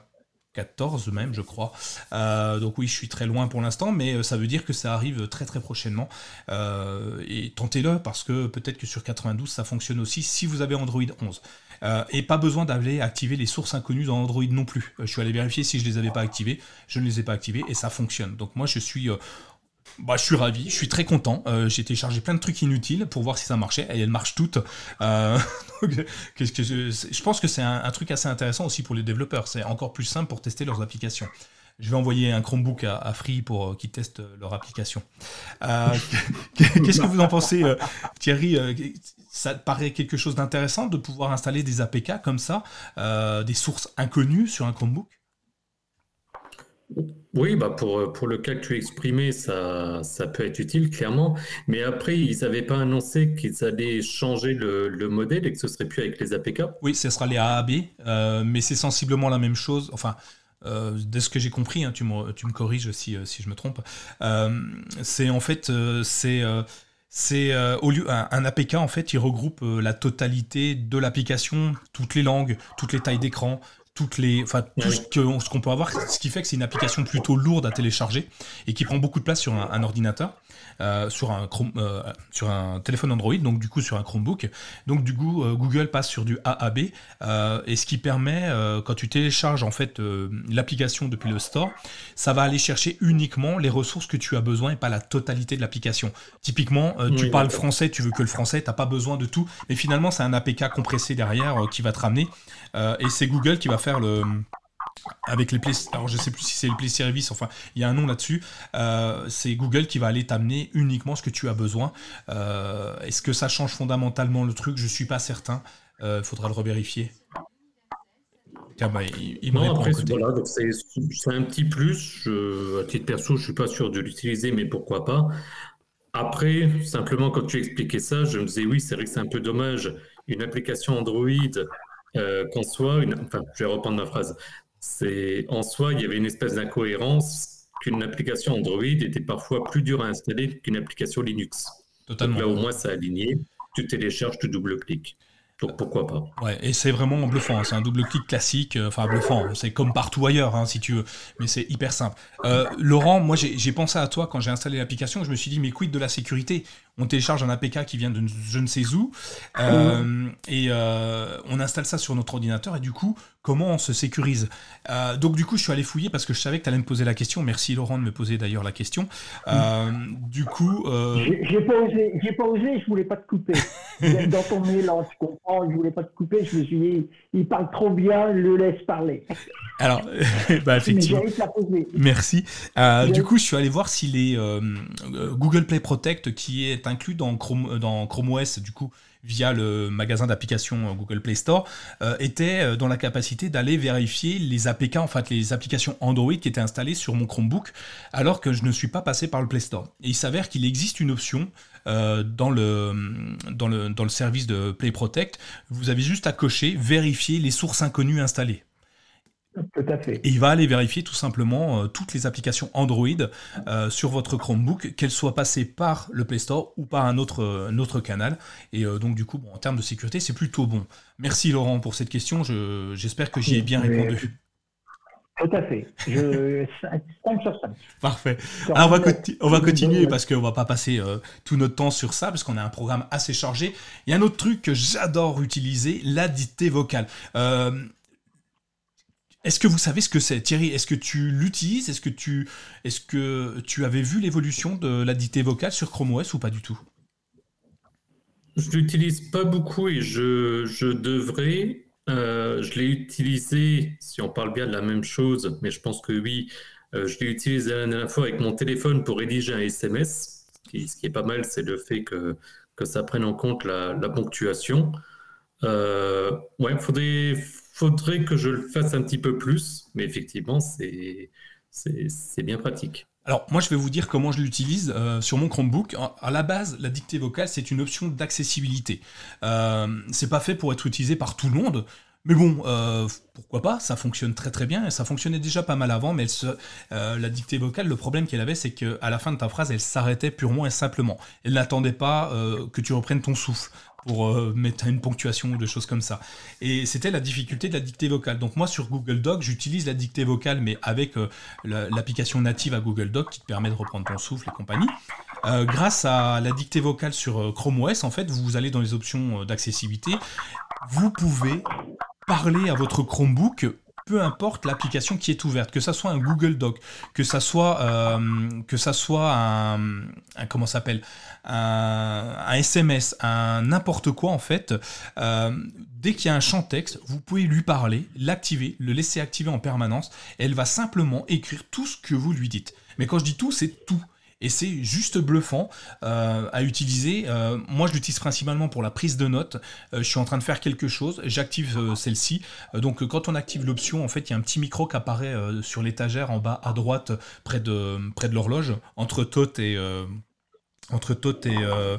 14 même, je crois. Euh, donc oui, je suis très loin pour l'instant, mais euh, ça veut dire que ça arrive très très prochainement. Euh, et tentez-le parce que peut-être que sur 92 ça fonctionne aussi si vous avez Android 11. et pas besoin d'aller activer les sources inconnues dans Android non plus. je suis allé vérifier si je les avais pas activées, je ne les ai pas activées et ça fonctionne. Donc moi je suis bah, je suis ravi, je suis très content. Euh, j'ai téléchargé plein de trucs inutiles pour voir si ça marchait et elles marchent toutes. Euh, je, pense que c'est un, truc assez intéressant aussi pour les développeurs. C'est encore plus simple pour tester leurs applications. Je vais envoyer un Chromebook à, Free pour euh, qu'ils testent leur application. Qu'est-ce que vous en pensez, Thierry Ça paraît quelque chose d'intéressant de pouvoir installer des APK comme ça, des sources inconnues sur un Chromebook? Oui, bah pour, pour le cas que tu exprimais, ça, ça peut être utile, clairement. Mais après, ils n'avaient pas annoncé qu'ils allaient changer le, le, modèle et que ce serait plus avec les APK Oui, ce sera les AAB, euh, mais c'est sensiblement la même chose. Enfin, euh, de ce que j'ai compris, hein, tu, me, tu me corriges si, euh, si je me trompe. c'est en fait, c'est c'est au lieu un, APK en fait, il regroupe la totalité de l'application, toutes les langues, toutes les tailles d'écran, toutes les, enfin tout ce qu'on peut avoir, ce qui fait que c'est une application plutôt lourde à télécharger et qui prend beaucoup de place sur un ordinateur. Euh, sur, un Chrome, euh, sur un téléphone Android, donc du coup sur un Chromebook. Donc du coup, euh, Google passe sur du AAB, et ce qui permet, quand tu télécharges en fait l'application depuis le store, ça va aller chercher uniquement les ressources que tu as besoin et pas la totalité de l'application. Typiquement, tu parles français, tu veux que le français, tu n'as pas besoin de tout, mais finalement c'est un APK compressé derrière qui va te ramener, et c'est Google qui va faire le avec les Play, alors je sais plus si c'est les Play Service, enfin il y a un nom là-dessus. Euh, c'est Google qui va aller t'amener uniquement ce que tu as besoin. Euh, est-ce que ça change fondamentalement le truc? Je suis pas certain. Il euh, faudra le revérifier. Tiens, bah, il, non, après, voilà, c'est, un petit plus. Je, à titre perso, je suis pas sûr de l'utiliser, mais pourquoi pas. Après, simplement, quand tu expliquais ça, je me disais oui, c'est vrai que c'est un peu dommage. Une application Android qu'en soit, une, enfin, je vais reprendre ma phrase, c'est en soi, il y avait une espèce d'incohérence qu'une application Android était parfois plus dure à installer qu'une application Linux. Totalement. là, au moins, ça aligné. Tu télécharges, tu double-cliques. Donc pourquoi pas Ouais, et c'est vraiment bluffant. Hein. C'est un double-clic classique, euh, enfin bluffant. C'est comme partout ailleurs, hein, si tu veux, mais c'est hyper simple. Euh, Laurent, moi j'ai pensé à toi quand j'ai installé l'application. Je me suis dit, mais quid de la sécurité? On télécharge un APK qui vient de je ne sais où, euh, et euh, on installe ça sur notre ordinateur, et du coup, comment on se sécurise? Euh, Donc du coup, je suis allé fouiller parce que je savais que tu allais me poser la question. Merci Laurent de me poser d'ailleurs la question. du coup... J'ai pas, osé, pas osé, je voulais pas te couper. Dans ton mélange, je comprends, je voulais pas te couper, je me suis dit, il parle trop bien, le laisse parler. Alors, bah, effectivement. Merci. du coup, je suis allé voir si les Google Play Protect, qui est inclus dans Chrome, euh, dans Chrome OS, du coup, via le magasin d'applications euh, Google Play Store, euh, était dans la capacité d'aller vérifier les APK, en fait, les applications Android qui étaient installées sur mon Chromebook, alors que je ne suis pas passé par le Play Store. Et il s'avère qu'il existe une option dans, le, dans, le, dans le service de Play Protect. Vous avez juste à cocher vérifier les sources inconnues installées. Tout à fait. Et il va aller vérifier tout simplement euh, toutes les applications Android euh, sur votre Chromebook, qu'elles soient passées par le Play Store ou par un autre, euh, autre canal. Et donc du coup, en termes de sécurité, c'est plutôt bon. Merci Laurent pour cette question. J'espère que j'y ai bien répondu. Tout à fait. Je... 5 sur 5. Parfait. Alors on va, on va continuer parce qu'on va pas passer tout notre temps sur ça, parce qu'on a un programme assez chargé. Il y a un autre truc que j'adore utiliser, la dictée vocale. Est-ce que vous savez ce que c'est, Thierry? Est-ce que tu l'utilises? Est-ce que tu, est-ce que tu avais vu l'évolution de la dictée vocale sur Chrome OS ou pas du tout? Je l'utilise pas beaucoup et je, devrais. Euh, je l'ai utilisé, si on parle bien de la même chose, mais je pense que oui. Euh, je l'ai utilisé la dernière fois avec mon téléphone pour rédiger un SMS. Ce qui, est pas mal, c'est le fait que, que ça prenne en compte la, ponctuation. Euh, ouais, faudrait faudrait que je le fasse un petit peu plus, mais effectivement, c'est bien pratique. Alors moi je vais vous dire comment je l'utilise euh, sur mon Chromebook. À la base, la dictée vocale c'est une option d'accessibilité. Euh, c'est pas fait pour être utilisé par tout le monde. Mais bon, euh, pourquoi pas, ça fonctionne très très bien, et ça fonctionnait déjà pas mal avant, mais euh, la dictée vocale, le problème qu'elle avait, c'est qu'à la fin de ta phrase, elle s'arrêtait purement et simplement. Elle n'attendait pas euh, que tu reprennes ton souffle pour mettre une ponctuation ou des choses comme ça. Et c'était la difficulté de la dictée vocale. Donc moi, sur Google Doc, j'utilise la dictée vocale, mais avec l'application native à Google Doc qui te permet de reprendre ton souffle et compagnie. grâce à la dictée vocale sur Chrome OS, en fait, vous allez dans les options d'accessibilité, vous pouvez parler à votre Chromebook peu importe l'application qui est ouverte, que ça soit un Google Doc, que ça soit euh, un, comment s'appelle un, SMS, un n'importe quoi en fait. Euh, dès qu'il y a un champ texte, vous pouvez lui parler, l'activer, le laisser activer en permanence. Elle va simplement écrire tout ce que vous lui dites. Mais quand je dis tout, c'est tout et c'est juste bluffant euh, à utiliser. Euh, moi, je l'utilise principalement pour la prise de notes. Euh, je suis en train de faire quelque chose, j'active celle-ci. donc, quand on active l'option, en fait, il y a un petit micro qui apparaît sur l'étagère en bas à droite, près de, près de l'horloge, entre Tot et entre Tot et euh,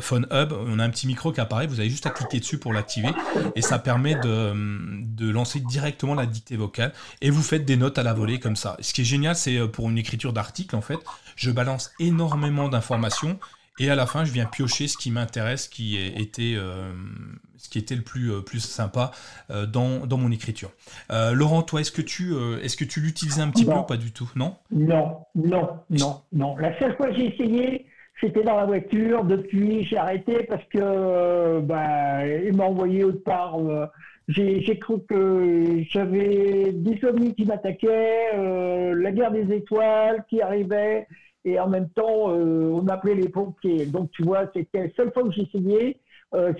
Phone Hub, on a un petit micro qui apparaît, vous avez juste à cliquer dessus pour l'activer et ça permet de, lancer directement la dictée vocale et vous faites des notes à la volée comme ça. Ce qui est génial, c'est euh, pour une écriture d'article en fait, je balance énormément d'informations et à la fin je viens piocher ce qui m'intéresse, ce qui était, euh, ce qui était le plus, plus sympa dans, mon écriture. Laurent, toi, est-ce que tu, est-ce que tu l'utilisais un petit peu ou pas du tout? Non? Non, non, non, non. La seule fois que j'ai essayé, J'étais dans la voiture. Depuis, j'ai arrêté parce que euh, bah, il m'a envoyé autre part. Euh, j'ai cru que j'avais des ovnis qui m'attaquaient, euh, la guerre des étoiles qui arrivait, et en même temps, on appelait les pompiers. Donc, tu vois, c'était la seule fois que j'ai essayé,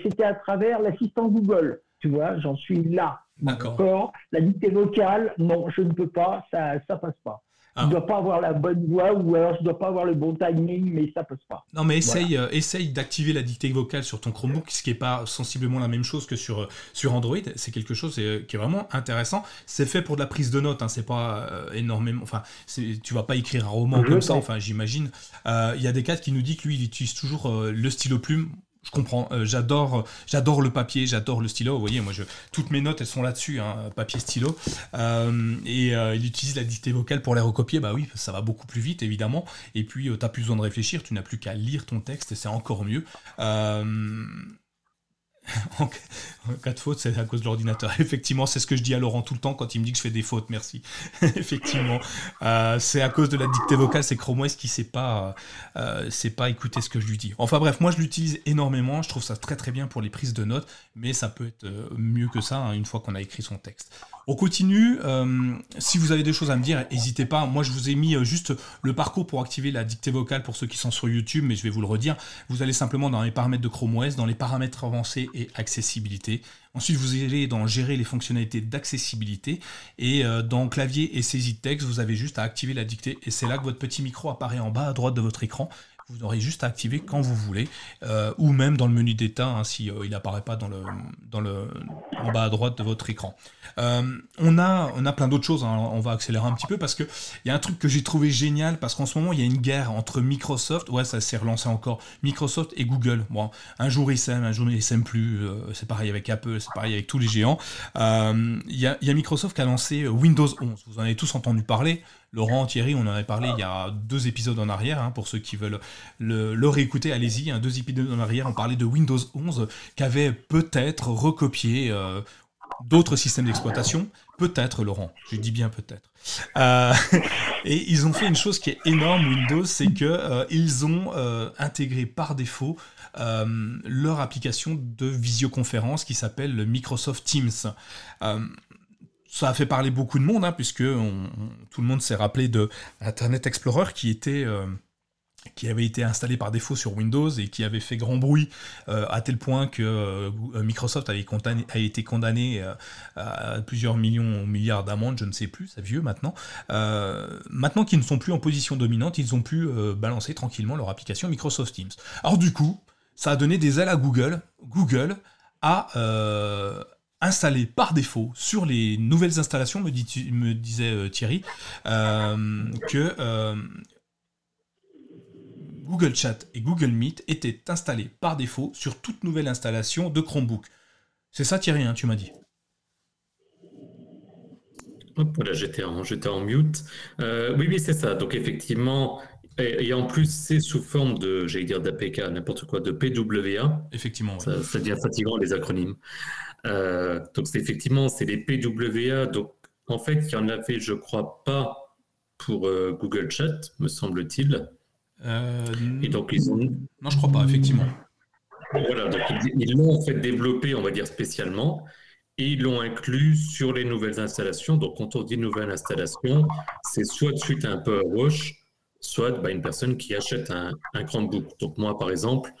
c'était à travers l'assistant Google. Tu vois, j'en suis là. D'accord. La dictée vocale, non, je ne peux pas, ça ne passe pas. Je ne dois pas avoir la bonne voix ou alors je ne dois pas avoir le bon timing, mais ça passe pas. Non, mais essaye, euh, essaye d'activer la dictée vocale sur ton Chromebook, ce qui n'est pas sensiblement la même chose que sur, euh, sur Android. C'est quelque chose euh, qui est vraiment intéressant. C'est fait pour de la prise de notes, hein, c'est pas énormément. Enfin, tu vas pas écrire un roman comme ça, enfin, j'imagine. Il y a des cas qui nous dit que lui, il utilise toujours le stylo plume je comprends. Euh, j'adore, j'adore le papier, j'adore le stylo. Vous voyez, moi, je, toutes mes notes, elles sont là-dessus, hein, papier, stylo. Euh, et euh, il utilise la dictée vocale pour les recopier. Bah oui, ça va beaucoup plus vite, évidemment. Et puis, tu n'as plus besoin de réfléchir. Tu n'as plus qu'à lire ton texte. C'est encore mieux. en cas de faute, c'est à cause de l'ordinateur. Effectivement, c'est ce que je dis à Laurent tout le temps quand il me dit que je fais des fautes. Merci. Effectivement, euh, c'est à cause de la dictée vocale. C'est Chrome OS qui sait euh, sait pas écouter ce que je lui dis. Enfin bref, moi je l'utilise énormément. Je trouve ça très très bien pour les prises de notes, mais ça peut être euh, mieux que ça hein, une fois qu'on a écrit son texte. On continue. Euh, si vous avez des choses à me dire, n'hésitez pas. Moi, je vous ai mis euh, juste le parcours pour activer la dictée vocale pour ceux qui sont sur YouTube, mais je vais vous le redire. Vous allez simplement dans les paramètres de Chrome OS, dans les paramètres avancés et accessibilité. Ensuite, vous allez dans gérer les fonctionnalités d'accessibilité et euh, dans clavier et saisie de texte, vous avez juste à activer la dictée et c'est là que votre petit micro apparaît en bas à droite de votre écran vous aurez juste à activer quand vous voulez, ou même dans le menu d'état, hein, si n'apparaît pas dans le, en bas à droite de votre écran. Euh, on, a, on a plein d'autres choses, hein. on va accélérer un petit peu, parce qu'il y a un truc que j'ai trouvé génial, parce qu'en ce moment, il y a une guerre entre Microsoft, ouais, ça s'est relancé encore, Microsoft et Google. Bon, un jour ils s'aiment, un jour ils s'aiment plus, c'est pareil avec Apple, c'est pareil avec tous les géants. Il y a, Microsoft qui a lancé Windows 11, vous en avez tous entendu parler, Laurent, Thierry, on en avait parlé il y a deux épisodes en arrière. Hein, pour ceux qui veulent le, réécouter, allez-y. Hein, deux épisodes en arrière, on parlait de Windows 11 qui avait peut-être recopié euh, d'autres systèmes d'exploitation. Peut-être, Laurent. Je dis bien peut-être. Euh, et ils ont fait une chose qui est énorme, Windows, c'est qu'ils euh, ont intégré par défaut leur application de visioconférence qui s'appelle Microsoft Teams ça a fait parler beaucoup de monde, hein, puisque tout le monde s'est rappelé de Internet Explorer qui était euh, qui avait été installé par défaut sur Windows et qui avait fait grand bruit euh, à tel point que euh, Microsoft avait a été condamné à plusieurs millions ou milliards d'amendes, je ne sais plus, c'est vieux maintenant. maintenant qu'ils ne sont plus en position dominante, ils ont pu balancer tranquillement leur application Microsoft Teams. Alors du coup, ça a donné des ailes à Google. Google a installé par défaut sur les nouvelles installations, me, me disait euh, Thierry, euh, que euh, Google Chat et Google Meet étaient installés par défaut sur toute nouvelle installation de Chromebook. C'est ça Thierry, hein, tu m'as dit voilà, j'étais en, j'étais en mute. Euh, oui, oui, c'est ça. Donc effectivement, et, en plus, c'est sous forme de, j'allais dire d'APK, n'importe quoi, de PWA. Effectivement. Ça, ça, devient fatigant les acronymes. Euh, donc c'est effectivement, c'est les PWA. Donc en fait, il y en avait, je crois pas, pour euh, Google Chat, me semble-t-il. Et donc ils ont. Non, je crois pas, effectivement. Voilà, donc ils l'ont en fait développé, on va dire spécialement et ils l'ont inclus sur les nouvelles installations. Donc, quand on dit nouvelle installation, c'est soit suite à un Power Wash, soit bah, une personne qui achète un, un Chromebook. Donc, moi, par exemple,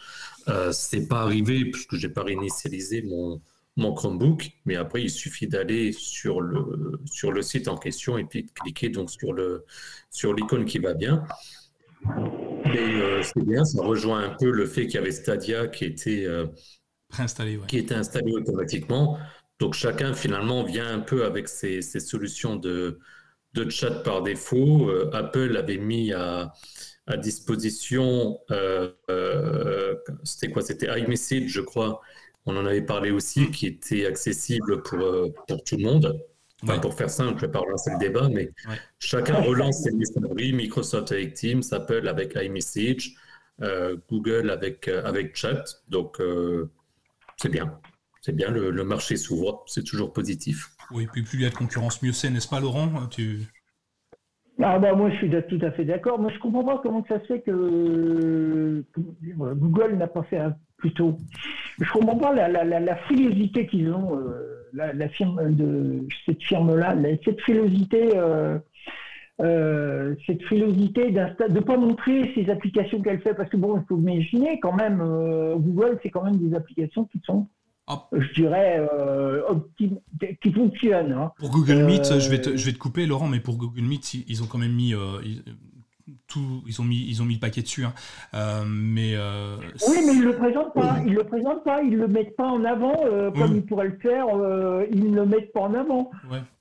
euh, c'est pas arrivé puisque j'ai pas réinitialisé mon, mon Chromebook, mais après, il suffit d'aller sur le, sur le site en question et puis de cliquer donc sur le sur l'icône qui va bien. Et euh, c'est bien, ça rejoint un peu le fait qu'il y avait Stadia qui était euh, préinstallé, qui était installé automatiquement. Donc chacun finalement vient un peu avec ses, solutions de, de, chat par défaut. Euh, Apple avait mis à, à disposition, euh, euh, c'était quoi? C'était iMessage, je crois. On en avait parlé aussi, qui était accessible pour, pour tout le monde. Enfin, pour faire simple, je ne vais pas relancer le débat, mais chacun relance ses messageries. Microsoft avec Teams, Apple avec iMessage, Google avec, avec Chat. Donc, c'est bien c'est bien, le, marché s'ouvre, c'est toujours positif. Oui, puis plus il y a de concurrence, mieux c'est, n'est-ce pas, Laurent? Tu... Ah bah moi je suis tout à fait d'accord. Moi je comprends pas comment ça se fait que Google n'a pas fait un plus tôt. Je comprends pas la, la, la, frilosité qu'ils ont, euh, la, firme de cette firme-là, cette frilosité, euh, euh, cette frilosité de ne pas montrer ces applications qu'elle fait, parce que bon, il faut imaginer quand même, Google c'est quand même des applications qui sont je dirais, euh, qui fonctionne. Hein. Pour Google Meet, je, vais te, je vais te couper, Laurent, mais pour Google Meet, ils ont quand même mis. Euh, tout, ils ont mis, ils ont mis le paquet dessus, hein. euh, mais oui, mais ils le présentent pas, ils le présentent pas, ils le mettent pas en avant comme ils pourraient le faire, ils ne le mettent pas en avant.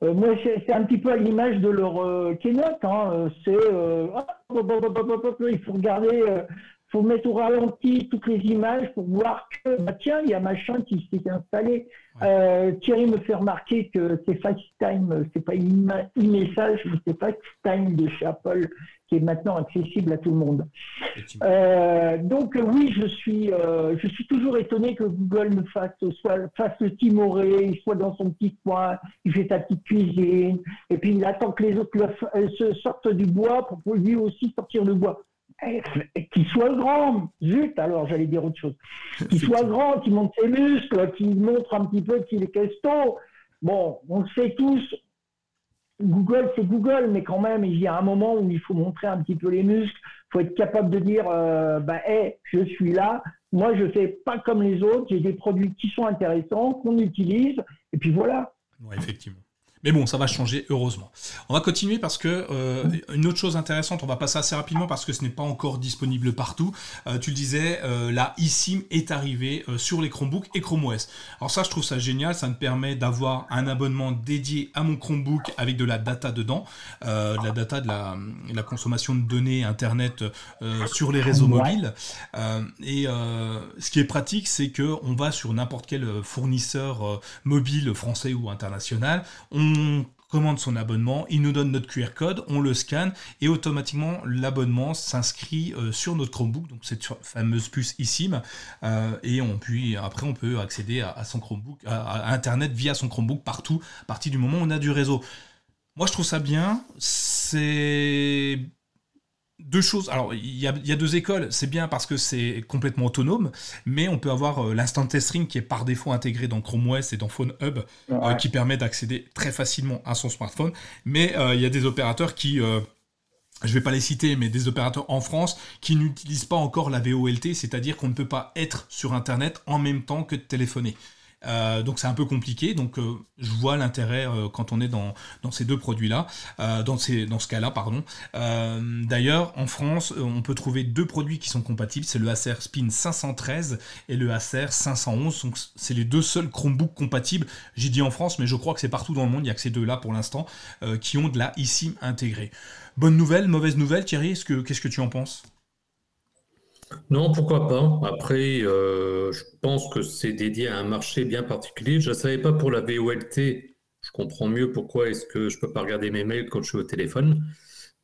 moi, c'est un petit peu à l'image de leur keynote, hein. c'est il faut regarder faut mettre au ralenti toutes les images pour voir que, bah, tiens, il y a machin qui s'est installé. Euh, Thierry me fait remarquer que c'est FaceTime, c'est pas e-message, mais c'est FaceTime de chez Apple qui est maintenant accessible à tout le monde. Euh, donc oui, je suis, euh, je suis toujours étonné que Google me fasse soit fasse le timoré, il soit dans son petit coin, il fait sa petite cuisine, et puis il attend que les autres se sortent du bois pour lui aussi sortir du bois. Eh, qu'il soit grand, zut, alors j'allais dire autre chose, qu'il soit grand, qu'il monte ses muscles, qu'il montre un petit peu qu'il est costaud. Bon, on le sait tous, Google, c'est Google, mais quand même, il y a un moment où il faut montrer un petit peu les muscles. Il faut être capable de dire, euh, bah, je suis là. Moi, je fais pas comme les autres. J'ai des produits qui sont intéressants, qu'on utilise, et puis voilà. Oui, effectivement. Mais bon, ça va changer, heureusement. On va continuer parce que euh, une autre chose intéressante, on va passer assez rapidement parce que ce n'est pas encore disponible partout. Euh, tu le disais, euh, la eSIM est arrivée sur les Chromebooks et Chrome OS. Alors ça, je trouve ça génial. Ça me permet d'avoir un abonnement dédié à mon Chromebook avec de la data dedans, de la data de la, consommation de données Internet sur les réseaux mobiles. et ce qui est pratique, c'est que on va sur n'importe quel fournisseur mobile français ou international. On commande son abonnement, il nous donne notre QR code, on le scanne et automatiquement l'abonnement s'inscrit euh, sur notre Chromebook, donc cette fameuse puce eSIM, euh, et on, puis après on peut accéder à, son Chromebook, à, Internet via son Chromebook partout, à partir du moment où on a du réseau. Moi je trouve ça bien, c'est deux choses. Alors, il y, a, deux écoles. C'est bien parce que c'est complètement autonome, mais on peut avoir euh, l'instant testing qui est par défaut intégré dans Chrome OS et dans Phone Hub, euh, qui permet d'accéder très facilement à son smartphone. Mais euh, il y a des opérateurs qui je vais pas les citer, mais des opérateurs en France qui n'utilisent pas encore la VOLT, c'est-à-dire qu'on ne peut pas être sur Internet en même temps que de téléphoner. Euh, donc c'est un peu compliqué. Donc euh, je vois l'intérêt euh, quand on est dans, ces deux produits-là, dans ce cas-là, pardon. D'ailleurs, en France, on peut trouver deux produits qui sont compatibles. C'est le Acer Spin 513 et le Acer 511. Donc c'est les deux seuls Chromebooks compatibles. J'ai dit en France, mais je crois que c'est partout dans le monde. Il n'y a que ces deux-là pour l'instant qui ont de la eSIM intégrée. Bonne nouvelle, mauvaise nouvelle, Thierry? Qu'est-ce que tu en penses? Non, pourquoi pas. Après, euh, je pense que c'est dédié à un marché bien particulier. Je ne savais pas pour la VOLT. je comprends mieux pourquoi est-ce que je peux pas regarder mes mails quand je suis au téléphone.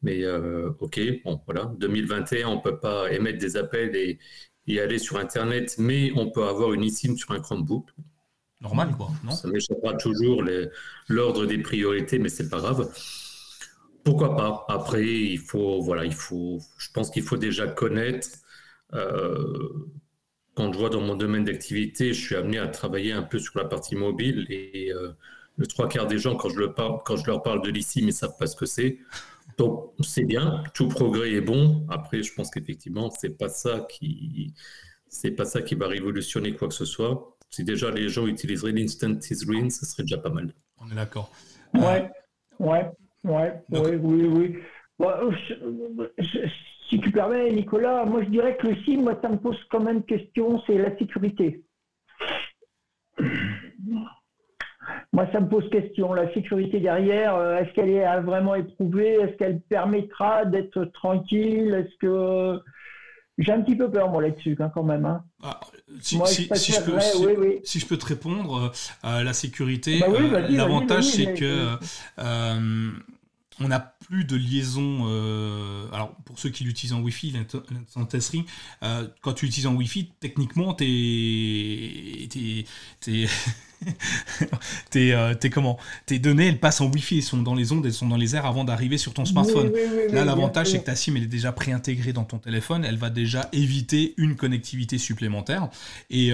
Mais euh, ok, bon voilà, 2021, on peut pas émettre des appels et, et, aller sur Internet, mais on peut avoir une eSIM sur un Chromebook. Normal quoi, non? Ça m'échappera toujours l'ordre des priorités, mais c'est pas grave. Pourquoi pas? Après, il faut, voilà, il faut, je pense qu'il faut déjà connaître. Euh, quand je vois dans mon domaine d'activité, je suis amené à travailler un peu sur la partie mobile et euh, le trois quarts des gens, quand je, le parle, quand je leur parle de l'ICI, ils ne savent pas ce que c'est. Donc, c'est bien, tout progrès est bon. Après, je pense qu'effectivement, c'est pas ça qui, c'est pas ça qui va révolutionner quoi que ce soit. Si déjà les gens utiliseraient l'instant green, ce serait déjà pas mal. On est d'accord. Ouais, ouais. Ouais, oui, oui, oui. Si tu permets, Nicolas, moi je dirais que le SIM, moi, ça me pose quand même question, c'est la sécurité. Moi, ça me pose question. La sécurité derrière, euh, est-ce qu'elle est vraiment éprouvée Est-ce qu'elle permettra d'être tranquille Est-ce que j'ai un petit peu peur, moi, là-dessus, hein, quand même. Hein. Ah, si, je peux, te répondre, euh, la sécurité, bah euh, l'avantage, c'est que on n'a plus de liaison. Euh, alors, pour ceux qui l'utilisent en Wi-Fi, l'instantanerie, euh, quand tu l'utilises en Wi-Fi, techniquement, t'es. T'es. Euh, t'es comment? Tes données, elles passent en Wi-Fi, elles sont dans les ondes, elles sont dans les airs avant d'arriver sur ton smartphone. Là, l'avantage, c'est que ta SIM, elle est déjà préintégrée dans ton téléphone, elle va déjà éviter une connectivité supplémentaire. Et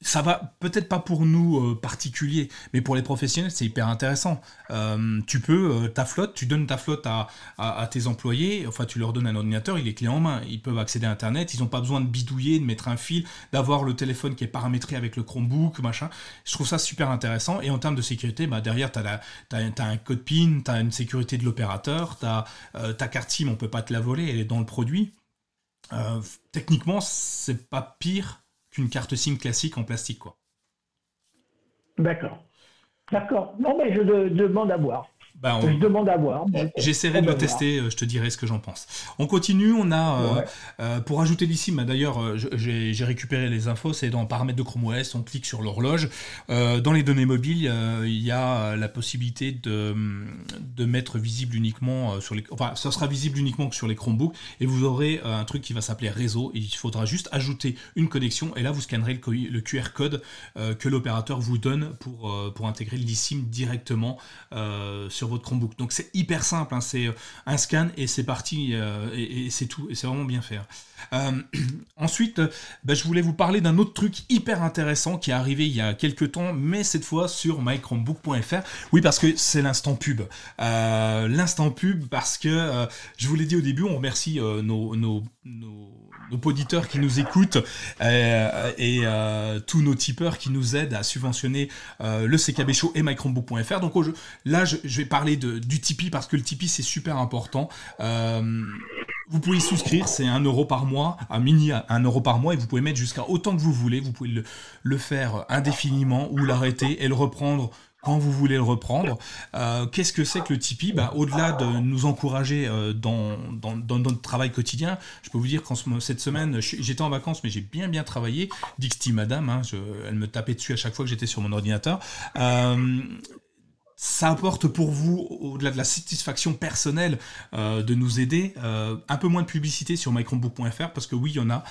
ça va peut-être pas pour nous euh, particuliers, mais pour les professionnels, c'est hyper intéressant. Euh, tu peux, euh, ta flotte, tu donnes ta flotte à, tes employés, enfin tu leur donnes un ordinateur, il est clé en main, ils peuvent accéder à Internet, ils n'ont pas besoin de bidouiller, de mettre un fil, d'avoir le téléphone qui est paramétré avec le Chromebook, machin. Je trouve ça super intéressant. Et en termes de sécurité, bah, derrière, tu as, as, un code PIN, tu as une sécurité de l'opérateur, ta carte SIM, on peut pas te la voler, elle est dans le produit. techniquement, c'est pas pire une carte SIM classique en plastique. quoi. D'accord. D'accord. Non, mais je demande à voir. Bah, je demande à voir. J'essaierai de le tester, euh, je te dirai ce que j'en pense. On continue, on a, euh, euh, pour ajouter d'ici, bah, d'ailleurs, j'ai récupéré les infos, c'est dans paramètres de Chrome OS, on clique sur l'horloge. dans les données mobiles, il y a la possibilité de, de mettre visible uniquement sur les... Enfin, ça sera visible uniquement sur les Chromebooks, et vous aurez un truc qui va s'appeler réseau, et il faudra juste ajouter une connexion, et là, vous scannerez le, QR code que l'opérateur vous donne pour, pour intégrer l'eSIM directement sur votre Chromebook. Donc c'est hyper simple, hein. c'est euh, un scan et c'est parti, euh, et, c'est tout, et c'est vraiment bien fait. Euh, ensuite, bah, je voulais vous parler d'un autre truc hyper intéressant qui est arrivé il y a quelques temps, mais cette fois sur mychromebook.fr. Oui, parce que c'est l'instant pub. l'instant pub, parce que je vous l'ai dit au début, on remercie nos, nos nos auditeurs qui nous écoutent euh, et euh, tous nos tipeurs qui nous aident à subventionner euh, le CKB Show et mychromebook.fr. Donc là, je, vais parler du Tipeee parce que le Tipeee, c'est super important. vous pouvez souscrire, c'est un euro par mois, un mini un euro par mois, et vous pouvez mettre jusqu'à autant que vous voulez. Vous pouvez le faire indéfiniment ou l'arrêter et le reprendre quand vous voulez le reprendre. Euh, qu'est-ce que c'est que le Tipeee? Bah, Au-delà de nous encourager euh, dans, dans, notre travail quotidien, je peux vous dire qu'en cette semaine, j'étais en vacances, mais j'ai bien bien travaillé. Dixty Madame, hein, elle me tapait dessus à chaque fois que j'étais sur mon ordinateur. Euh, ça apporte pour vous, au-delà de la satisfaction personnelle de nous aider, un peu moins de publicité sur mychromebook.fr parce que oui, il y en a,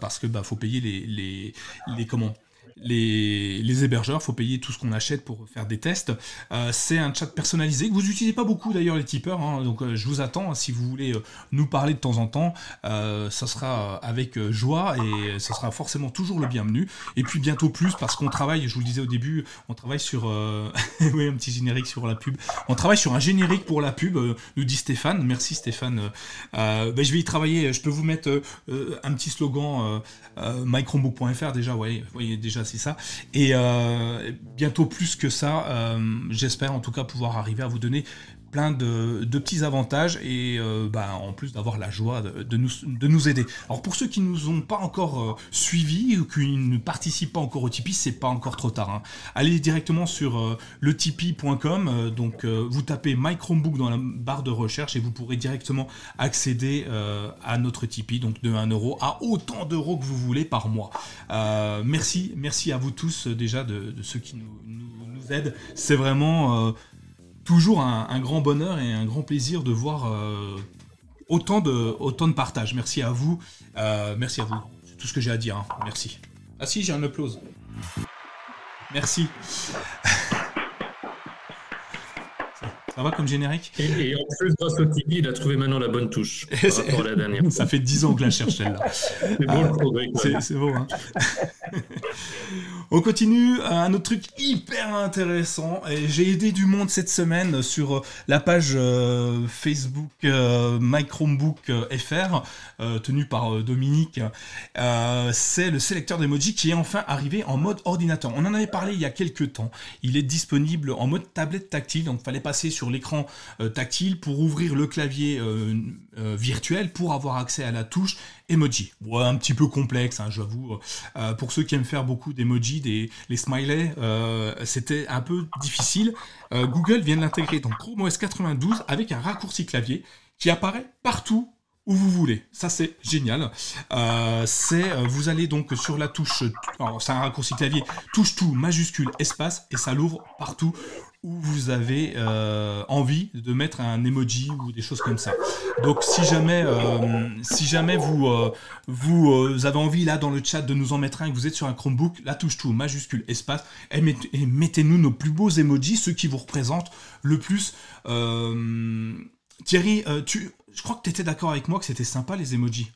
parce que bah, faut payer les, les, les comment les, les hébergeurs, faut payer tout ce qu'on achète pour faire des tests. Euh, c'est un chat personnalisé que vous n'utilisez pas beaucoup d'ailleurs les tipeurs, hein. donc euh, je vous attends si vous voulez euh, nous parler de temps en temps, ça sera avec joie et ça sera forcément toujours le bienvenu. Et puis bientôt plus parce qu'on travaille, je vous le disais au début, on travaille sur oui un petit générique sur la pub. On travaille sur un générique pour la pub, nous dit Stéphane. Merci Stéphane. Ben, je vais y travailler. Je peux vous mettre un petit slogan mychromebook.fr déjà. Ouais, voyez déjà c'est ça. Et euh, bientôt plus que ça, euh, j'espère en tout cas pouvoir arriver à vous donner plein de, petits avantages et euh, bah, en plus d'avoir la joie de, nous, de nous aider. Alors pour ceux qui ne nous ont pas encore euh, suivis ou qui ne participent pas encore au Tipeee, c'est pas encore trop tard. Hein. Allez directement sur euh, le tipeee.com, donc vous tapez My Chromebook dans la barre de recherche et vous pourrez directement accéder à notre Tipeee, donc de 1 euro à autant d'euros que vous voulez par mois. merci, merci à vous tous déjà de, ceux qui nous aident. C'est vraiment toujours un, grand bonheur et un grand plaisir de voir autant, de, autant de partage. Merci à vous. merci à vous. C'est tout ce que j'ai à dire. Hein. Merci. Ah si, j'ai un applause. Merci. Ça va comme générique? Et, en plus, grâce au Tibi, il a trouvé maintenant la bonne touche par rapport à la dernière. Ça fait 10 ans que je la cherche celle-là. c'est beau le progrès. C'est beau, hein On continue, un autre truc hyper intéressant. Et j'ai aidé du monde cette semaine sur la page euh, Facebook euh, MyChromebook FR, euh, tenue par Dominique. c'est le sélecteur d'emoji qui est enfin arrivé en mode ordinateur. On en avait parlé il y a quelques temps. Il est disponible en mode tablette tactile, donc il fallait passer sur l'écran euh, tactile pour ouvrir le clavier euh, euh, virtuel pour avoir accès à la touche emoji. Ouais, un petit peu complexe, hein, j'avoue. pour ceux qui aiment faire beaucoup d'emojis, des les smileys, c'était un peu difficile. Google vient de l'intégrer dans Chrome OS 92 avec un raccourci clavier qui apparaît partout où vous voulez. Ça c'est génial. c'est vous allez donc sur la touche, c'est un raccourci clavier, touche tout majuscule espace et ça l'ouvre partout où vous avez euh, envie de mettre un emoji ou des choses comme ça. Donc si jamais, euh, si jamais vous, euh, vous avez envie là dans le chat de nous en mettre un que vous êtes sur un Chromebook, la touche tout, majuscule, espace, et, mettez-nous nos plus beaux emojis, ceux qui vous représentent le plus. Thierry, je crois que tu étais d'accord avec moi que c'était sympa les emojis.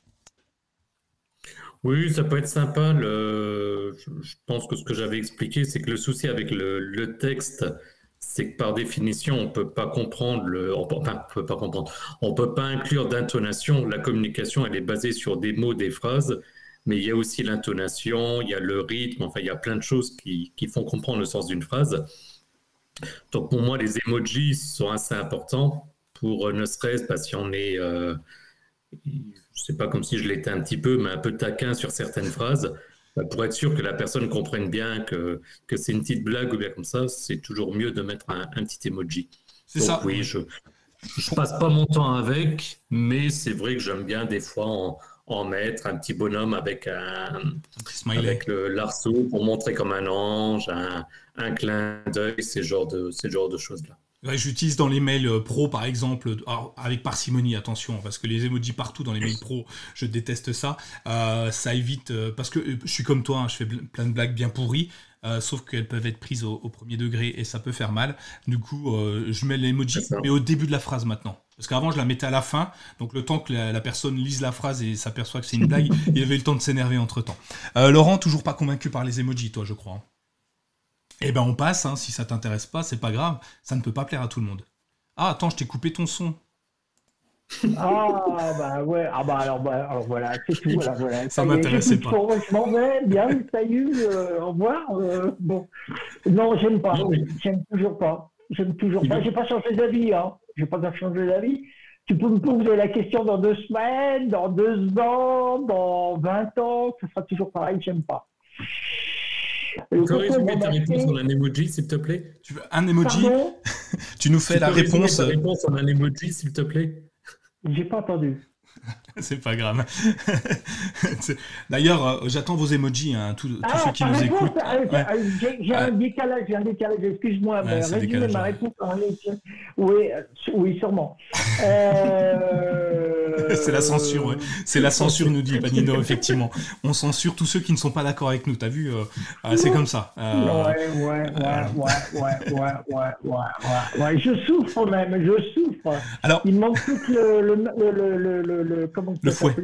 Oui, ça peut être sympa. Je pense que ce que j'avais expliqué, c'est que le souci avec le texte, c'est que par définition, on peut pas comprendre le, enfin, on peut pas comprendre, on peut pas inclure d'intonation. La communication, elle est basée sur des mots, des phrases, mais il y a aussi l'intonation, il y a le rythme, enfin, il y a plein de choses qui, qui font comprendre le sens d'une phrase. Donc pour moi, les emojis sont assez importants pour euh, ne serait-ce pas si on est, euh, c'est pas comme si je l'étais un petit peu, mais un peu taquin sur certaines phrases. Bah, pour être sûr que la personne comprenne bien que, que c'est une petite blague ou bien comme ça, c'est toujours mieux de mettre un, petit emoji. C'est ça. Oui, je ne passe pas mon temps avec, mais c'est vrai que j'aime bien des fois en, en, mettre un petit bonhomme avec un, avec le l'arceau pour montrer comme un ange, un, un clin d'œil, ces genres de, ces genres de choses-là. J'utilise dans les mails euh, pro, par exemple, avec parcimonie, attention, parce que les emojis partout dans les mails pro, je déteste ça. Euh, ça évite, euh, parce que je suis comme toi, hein, je fais plein de blagues bien pourries, sauf qu'elles peuvent être prises au, premier degré et ça peut faire mal. Du coup, je mets l'emoji, mais au début de la phrase maintenant. Parce qu'avant, je la mettais à la fin, donc le temps que la, personne lise la phrase et s'aperçoit que c'est une blague, il avait le temps de s'énerver entre temps. Laurent, toujours pas convaincu par les emojis, toi, je crois. Hein. Eh ben on passe, hein. si ça t'intéresse pas, c'est pas grave, ça ne peut pas plaire à tout le monde. Ah attends, je t'ai coupé ton son. Ah bah ouais, ah bah alors, bah, alors voilà, c'est tout. Voilà, voilà. Ça, m'intéressait pas. je m'en vais, bien, salut, euh, au revoir. Euh, bon, non, j'aime pas, j'aime toujours pas, j'aime toujours pas. J'ai pas changé d'avis, hein. J'ai pas changé d'avis. Tu peux me poser la question dans deux semaines, dans deux ans, dans 20 ans, ce sera toujours pareil, j'aime pas. Corrige-moi ta réponse en un emoji, s'il te plaît? Tu veux un emoji? Tu nous fais la réponse. Ta réponse en un emoji, s'il te plaît? J'ai pas entendu. c'est pas grave. D'ailleurs, euh, j'attends vos emojis, hein, tous, ah, ceux qui nous écoutent. Euh, euh, j'ai un décalage, j'ai un décalage, excuse-moi, ouais, résumez ma réponse en Oui, oui, sûrement. c'est la censure, c'est la censure, nous dit Panino, effectivement. On censure tous ceux qui ne sont pas d'accord avec nous, t'as vu ah, C'est comme ça. Ouais, ouais, ouais, ouais, ouais, ouais, ouais, ouais, je souffre même, je souffre. Alors, Il manque tout le, le, le, le comment le fouet.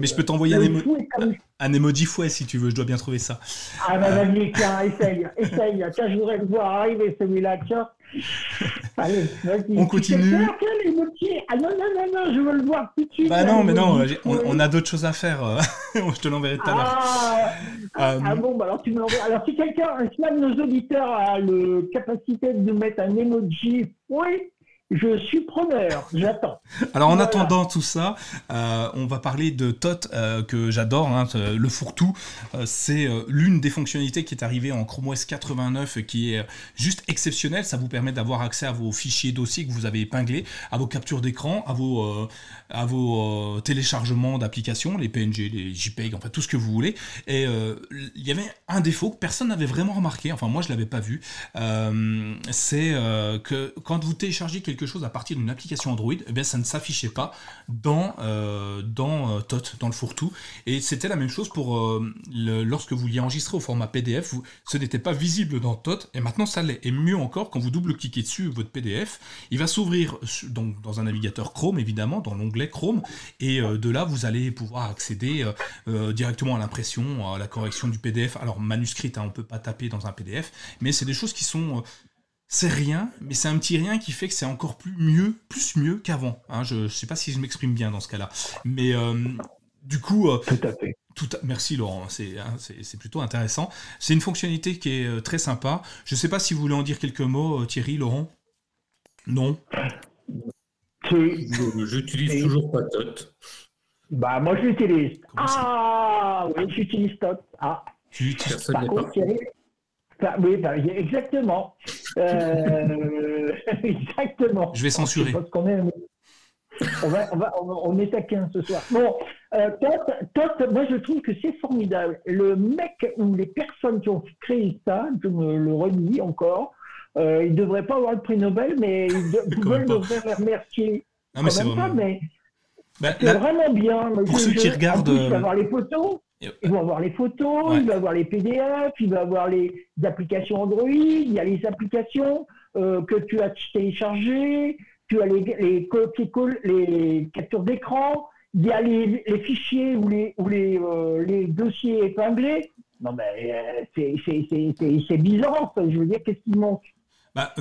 Mais je peux t'envoyer un, un, emoji fouet si tu veux, je dois bien trouver ça. Ah bah vas-y, tiens, essaye, essaye. Tiens, je voudrais le voir arriver celui-là, tiens. Allez, On continue. Ah non, non, non, non, je veux le voir tout de suite. Bah non, mais non, on, a d'autres choses à faire. Euh. je te l'enverrai tout à l'heure. Ah, ah, ah, bon, bah alors tu me l'enverras. Alors si quelqu'un, si un de nos auditeurs a la capacité de nous mettre un emoji, oui, Je suis preneur, j'attends. Alors en attendant tout ça, euh, on va parler de Tot euh, que j'adore, hein, le fourre-tout. Euh, c'est l'une des fonctionnalités qui est arrivée en Chrome OS 89 qui est juste exceptionnelle. Ça vous permet d'avoir accès à vos fichiers dossiers que vous avez épinglés, à vos captures d'écran, à vos, à vos téléchargements d'applications, les PNG, les JPEG, enfin tout ce que vous voulez. Et il y avait un défaut que personne n'avait vraiment remarqué, enfin moi je l'avais pas vu, c'est que quand vous téléchargez quelque chose à partir d'une application Android, eh bien, ça ne s'affichait pas dans, euh, dans euh, TOT, dans le fourre-tout. Et c'était la même chose pour euh, lorsque vous vouliez enregistrer au format PDF, ce n'était pas visible dans TOT, et maintenant ça l'est. Et mieux encore, quand vous double-cliquez dessus, votre PDF, il va s'ouvrir donc dans un navigateur Chrome, évidemment, dans l'onglet Chrome, et de là, vous allez pouvoir accéder directement à l'impression, à la correction du PDF. Alors, manuscrite, hein, on ne peut pas taper dans un PDF, mais c'est des choses qui sont c'est rien, mais c'est un petit rien qui fait que c'est encore plus mieux, plus mieux qu'avant. Hein. je ne sais pas si je m'exprime bien dans ce cas-là. Mais euh, du coup... Euh, tout à fait. Tout Merci Laurent, hein, c'est plutôt intéressant. C'est une fonctionnalité qui est euh, très sympa. Je ne sais pas si vous voulez en dire quelques mots, Thierry, Laurent? Non? J'utilise toujours pas TOT. Bah moi je l'utilise. Ah oui, j'utilise TOT. Ah. Tu utilises Par contre, Thierry, oui, bah, exactement. Euh, exactement. Je vais censurer. Parce qu'on est, on, va, on, va, on, est taquin ce soir. Bon, euh, Tot, moi je trouve que c'est formidable. Le mec ou les personnes qui ont créé ça, je me le redis encore, euh, ils ne devraient pas avoir le prix Nobel, mais Google devrait les remercier. Non, mais c'est vraiment... mais bah, c'est vraiment bien. Pour ceux qui regardent. il va avoir les photos. Il va avoir les photos, il va avoir les PDF, il va avoir les applications Android, il y a les applications euh, que tu as téléchargées, tu as les, les, les captures d'écran, il y a les, les, fichiers ou les, ou les, euh, les dossiers épinglés. Non, mais euh, c'est bizarre, je veux dire, qu'est-ce qui manque? Bah,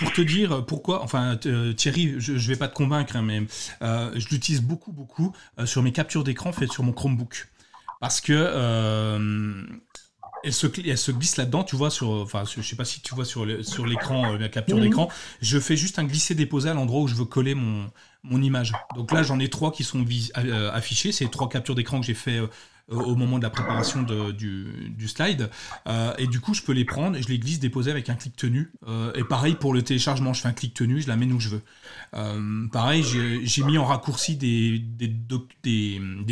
pour te dire pourquoi, enfin Thierry, je, ne vais pas te convaincre, hein, mais je l'utilise beaucoup, beaucoup sur mes captures d'écran faites sur mon Chromebook. Parce que euh, elle, se, elle se glisse là-dedans, tu vois, sur, enfin, je sais pas si tu vois sur, sur l'écran, euh, la capture d'écran, je fais juste un glisser-déposer à l'endroit où je veux coller mon, mon image. Donc là, j'en ai trois qui sont euh, affichés, c'est trois captures d'écran que j'ai fait euh, au moment de la préparation du, slide. Euh, et du coup, je peux les prendre et je les glisse déposer avec un clic tenu. Euh, et pareil pour le téléchargement, je fais un clic tenu, je la mets où je veux. pareil, j'ai mis en raccourci des,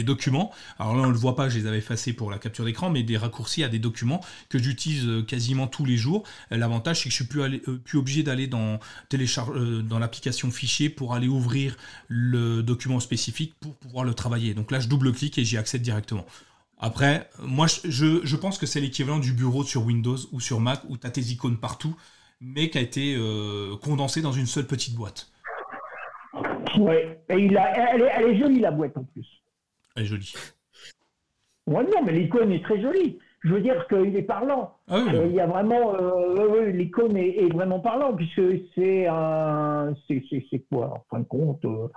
documents. Alors là, on ne le voit pas, je les avais effacés pour la capture d'écran, mais des raccourcis à des documents que j'utilise quasiment tous les jours. L'avantage, c'est que je suis plus, obligé d'aller dans, dans l'application fichier pour aller ouvrir le document spécifique pour pouvoir le travailler. Donc là, je double-clique et j'y accède directement. Après, moi, je, pense que c'est l'équivalent du bureau sur Windows ou sur Mac où tu as tes icônes partout, mais qui a été euh, condensé dans une seule petite boîte. Oui, et elle, est, jolie la boîte en plus. Elle est jolie. Ouais, non, mais l'icône est très jolie je veux dire qu'il est parlant. Ah euh, il y a vraiment, euh, l'icône est, vraiment parlant puisque c'est un, c'est quoi en fin de compte, euh,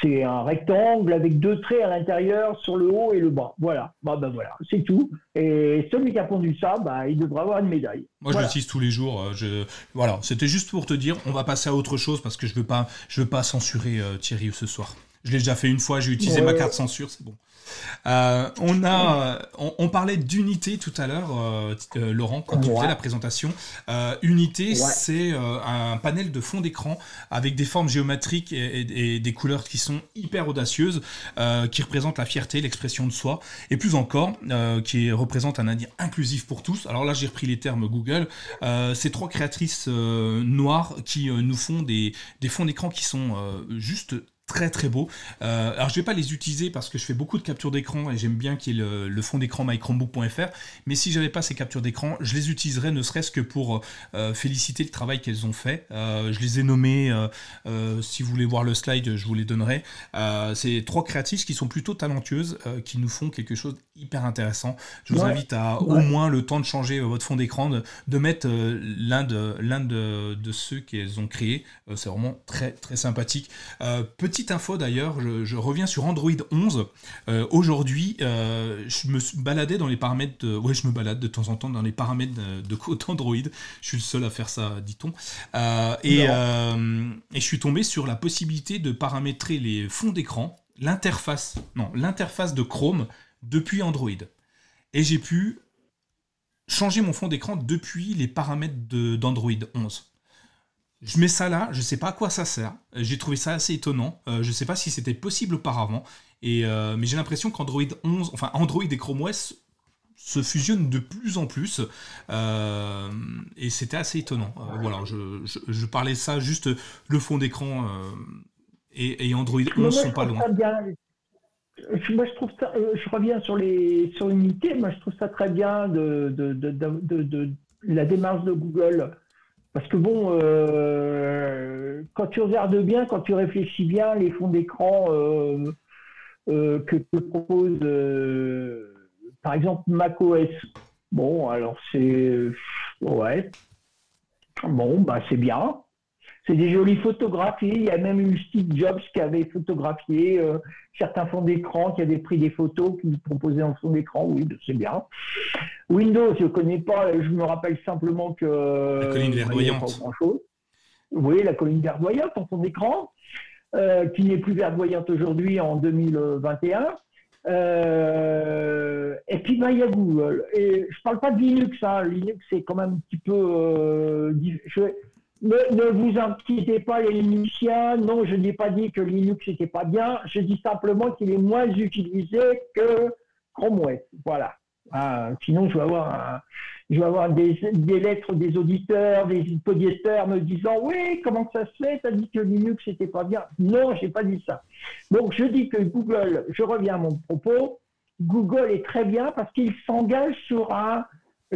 c'est un rectangle avec deux traits à l'intérieur sur le haut et le bas. Voilà, bah, bah voilà, c'est tout. Et celui qui a pondu ça, bah, il devrait avoir une médaille. Moi, je l'utilise tous les jours. Je, voilà, c'était juste pour te dire, on va passer à autre chose parce que je veux pas, je veux pas censurer Thierry ce soir. Je l'ai déjà fait une fois, j'ai utilisé ma carte censure, c'est bon. Euh, on, a, on, parlait d'unité tout à l'heure, euh, euh, Laurent, quand tu faisais la présentation. unité, c'est un panel de fond d'écran avec des formes géométriques et, des couleurs qui sont hyper audacieuses, qui représentent la fierté, l'expression de soi, et plus encore, qui représente un indien inclusif pour tous. Alors là, j'ai repris les termes Google. ces trois créatrices noires qui nous font des, des fonds d'écran qui sont juste très très beau. Euh, alors je vais pas les utiliser parce que je fais beaucoup de captures d'écran et j'aime bien qu'il y ait le, fond d'écran mychromebook.fr. Mais si j'avais pas ces captures d'écran, je les utiliserais ne serait-ce que pour euh, féliciter le travail qu'elles ont fait. Euh, je les ai nommés. si vous voulez voir le slide, je vous les donnerai. c'est trois créatrices qui sont plutôt talentueuses, qui nous font quelque chose hyper intéressant. Je vous invite à au moins le temps de changer votre fond d'écran, de, mettre l'un de de, de, ceux qu'elles ont créés. c'est vraiment très très sympathique. petit petite info d'ailleurs, je, reviens sur Android 11. Aujourd'hui, je me baladais dans les paramètres. De, ouais, je me balade de temps en temps dans les paramètres de, d'Android. Je suis le seul à faire ça, dit-on. et, et je suis tombé sur la possibilité de paramétrer les fonds d'écran, l'interface, non, l'interface de Chrome depuis Android. Et j'ai pu changer mon fond d'écran depuis les paramètres d'Android 11. Je mets ça là, je ne sais pas à quoi ça sert. J'ai trouvé ça assez étonnant. Euh, je ne sais pas si c'était possible auparavant. Et, euh, mais j'ai l'impression qu'Android 11, enfin Android et Chrome OS se fusionnent de plus en plus. Euh, et c'était assez étonnant. voilà, je, parlais ça juste le fond d'écran et, Android 11 sont pas loin. Moi, je trouve ça, je reviens sur les sur l'unité. Moi, je trouve ça très bien de, de, de la démarche de Google parce que bon, euh, quand tu regardes bien, quand tu réfléchis bien, les fonds d'écran euh, euh, que te propose, par exemple, macOS, bon, alors c'est. Ouais. Bon, bah c'est bien. C'est des jolies photographies. Il y a même eu Steve Jobs qui avait photographié euh, certains fonds d'écran, qui avait pris des photos, qui proposaient en fond d'écran. Oui, c'est bien. Windows, je ne connais pas. Je me rappelle simplement que. La colline verdoyante. Oui, la colline verdoyante en fond d'écran, euh, qui n'est plus verdoyante aujourd'hui en 2021. Euh, et puis, ben, il y a Google. Et je ne parle pas de Linux. Hein. Linux, c'est quand même un petit peu. Je, ne, vous inquiétez pas les Linuxiens, non, je n'ai pas dit que Linux n'était pas bien, je dis simplement qu'il est moins utilisé que Chrome OS. Voilà. Ah, sinon, je vais avoir, des, lettres des auditeurs, des podiesters me disant Oui, comment ça se fait? Tu as dit que Linux n'était pas bien. Non, je n'ai pas dit ça. Donc, je dis que Google, je reviens à mon propos, Google est très bien parce qu'il s'engage sur un,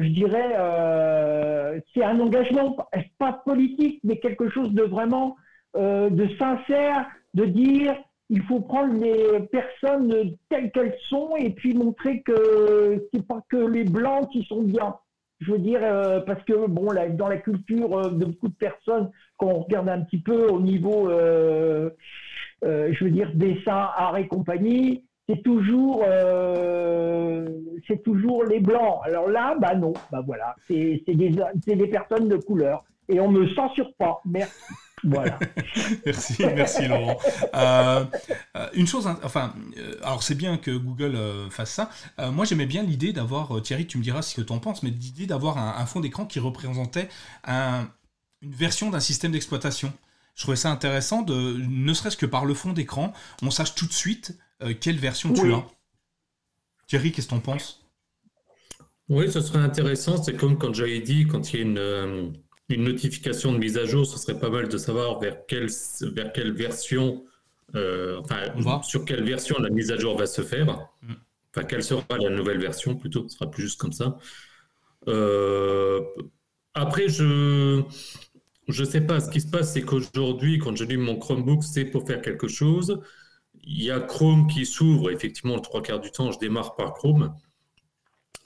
je dirais, euh, c'est un engagement, pas politique, mais quelque chose de vraiment euh, de sincère, de dire il faut prendre les personnes telles qu'elles sont et puis montrer que c'est pas que les blancs qui sont bien. Je veux dire, euh, parce que bon, là, dans la culture de beaucoup de personnes, quand on regarde un petit peu au niveau, je veux dire, dessin, art et compagnie, c'est toujours, euh, c'est toujours les blancs. Alors là, bah non, bah voilà, c'est des, des personnes de couleur et on ne censure pas. Merci. Merci, merci Laurent. Euh, euh, une chose, enfin, alors c'est bien que Google fasse ça. moi, j'aimais bien l'idée d'avoir, Thierry, tu me diras ce que tu en penses, mais l'idée d'avoir un, fond d'écran qui représentait un, une version d'un système d'exploitation. Je trouvais ça intéressant, ne serait-ce que par le fond d'écran, on sache tout de suite euh, quelle version tu as? Thierry, qu'est-ce que tu en penses? Oui, ce serait intéressant. C'est comme quand j'avais dit, quand il y a une, euh, une, notification de mise à jour, ce serait pas mal de savoir vers quelle, vers quelle version, euh, enfin, sur quelle version la mise à jour va se faire. Mm. Enfin, quelle sera la nouvelle version plutôt, ce sera plus juste comme ça. après, je je sais pas. Ce qui se passe, c'est qu'aujourd'hui, quand j'allume mon Chromebook, c'est pour faire quelque chose. Il y a Chrome qui s'ouvre. Effectivement, le trois quarts du temps, je démarre par Chrome.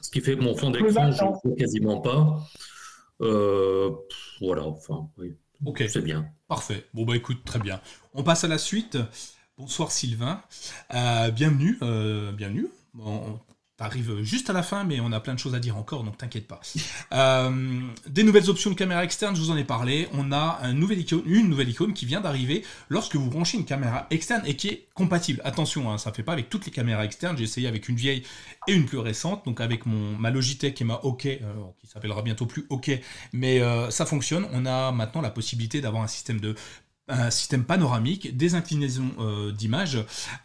Ce qui fait que mon fond d'écran, je ne fais quasiment pas. Euh, voilà, enfin, oui. Ok. C'est bien. Parfait. Bon, bah écoute, très bien. On passe à la suite. Bonsoir Sylvain. Euh, bienvenue. Euh, bienvenue. Bon, arrive juste à la fin, mais on a plein de choses à dire encore, donc t'inquiète pas. Euh, des nouvelles options de caméra externe, je vous en ai parlé. On a une nouvelle icône qui vient d'arriver lorsque vous branchez une caméra externe et qui est compatible. Attention, hein, ça ne fait pas avec toutes les caméras externes. J'ai essayé avec une vieille et une plus récente, donc avec mon ma Logitech et ma OK, euh, qui s'appellera bientôt plus OK, mais euh, ça fonctionne. On a maintenant la possibilité d'avoir un système de un système panoramique, des inclinaisons euh, d'image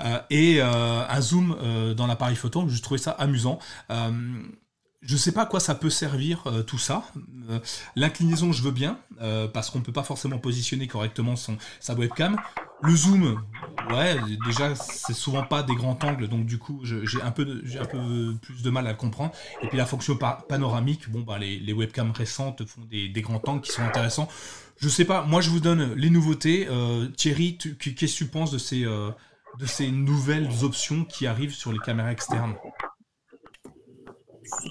euh, et euh, un zoom dans l'appareil photo. Je trouvais ça amusant. Je sais pas à quoi ça peut servir tout ça. L'inclinaison, je veux bien, parce qu'on peut pas forcément positionner correctement son, sa webcam. Le zoom, ouais, déjà, c'est souvent pas des grands angles, donc du coup, j'ai un, peu un peu plus de mal à le comprendre. Et puis la fonction panoramique, bon, bah, les, webcams récentes font des, des grands angles qui sont intéressants. Je sais pas, moi je vous donne les nouveautés. Euh, Thierry, qu'est-ce que tu penses de ces, euh, de ces nouvelles options qui arrivent sur les caméras externes?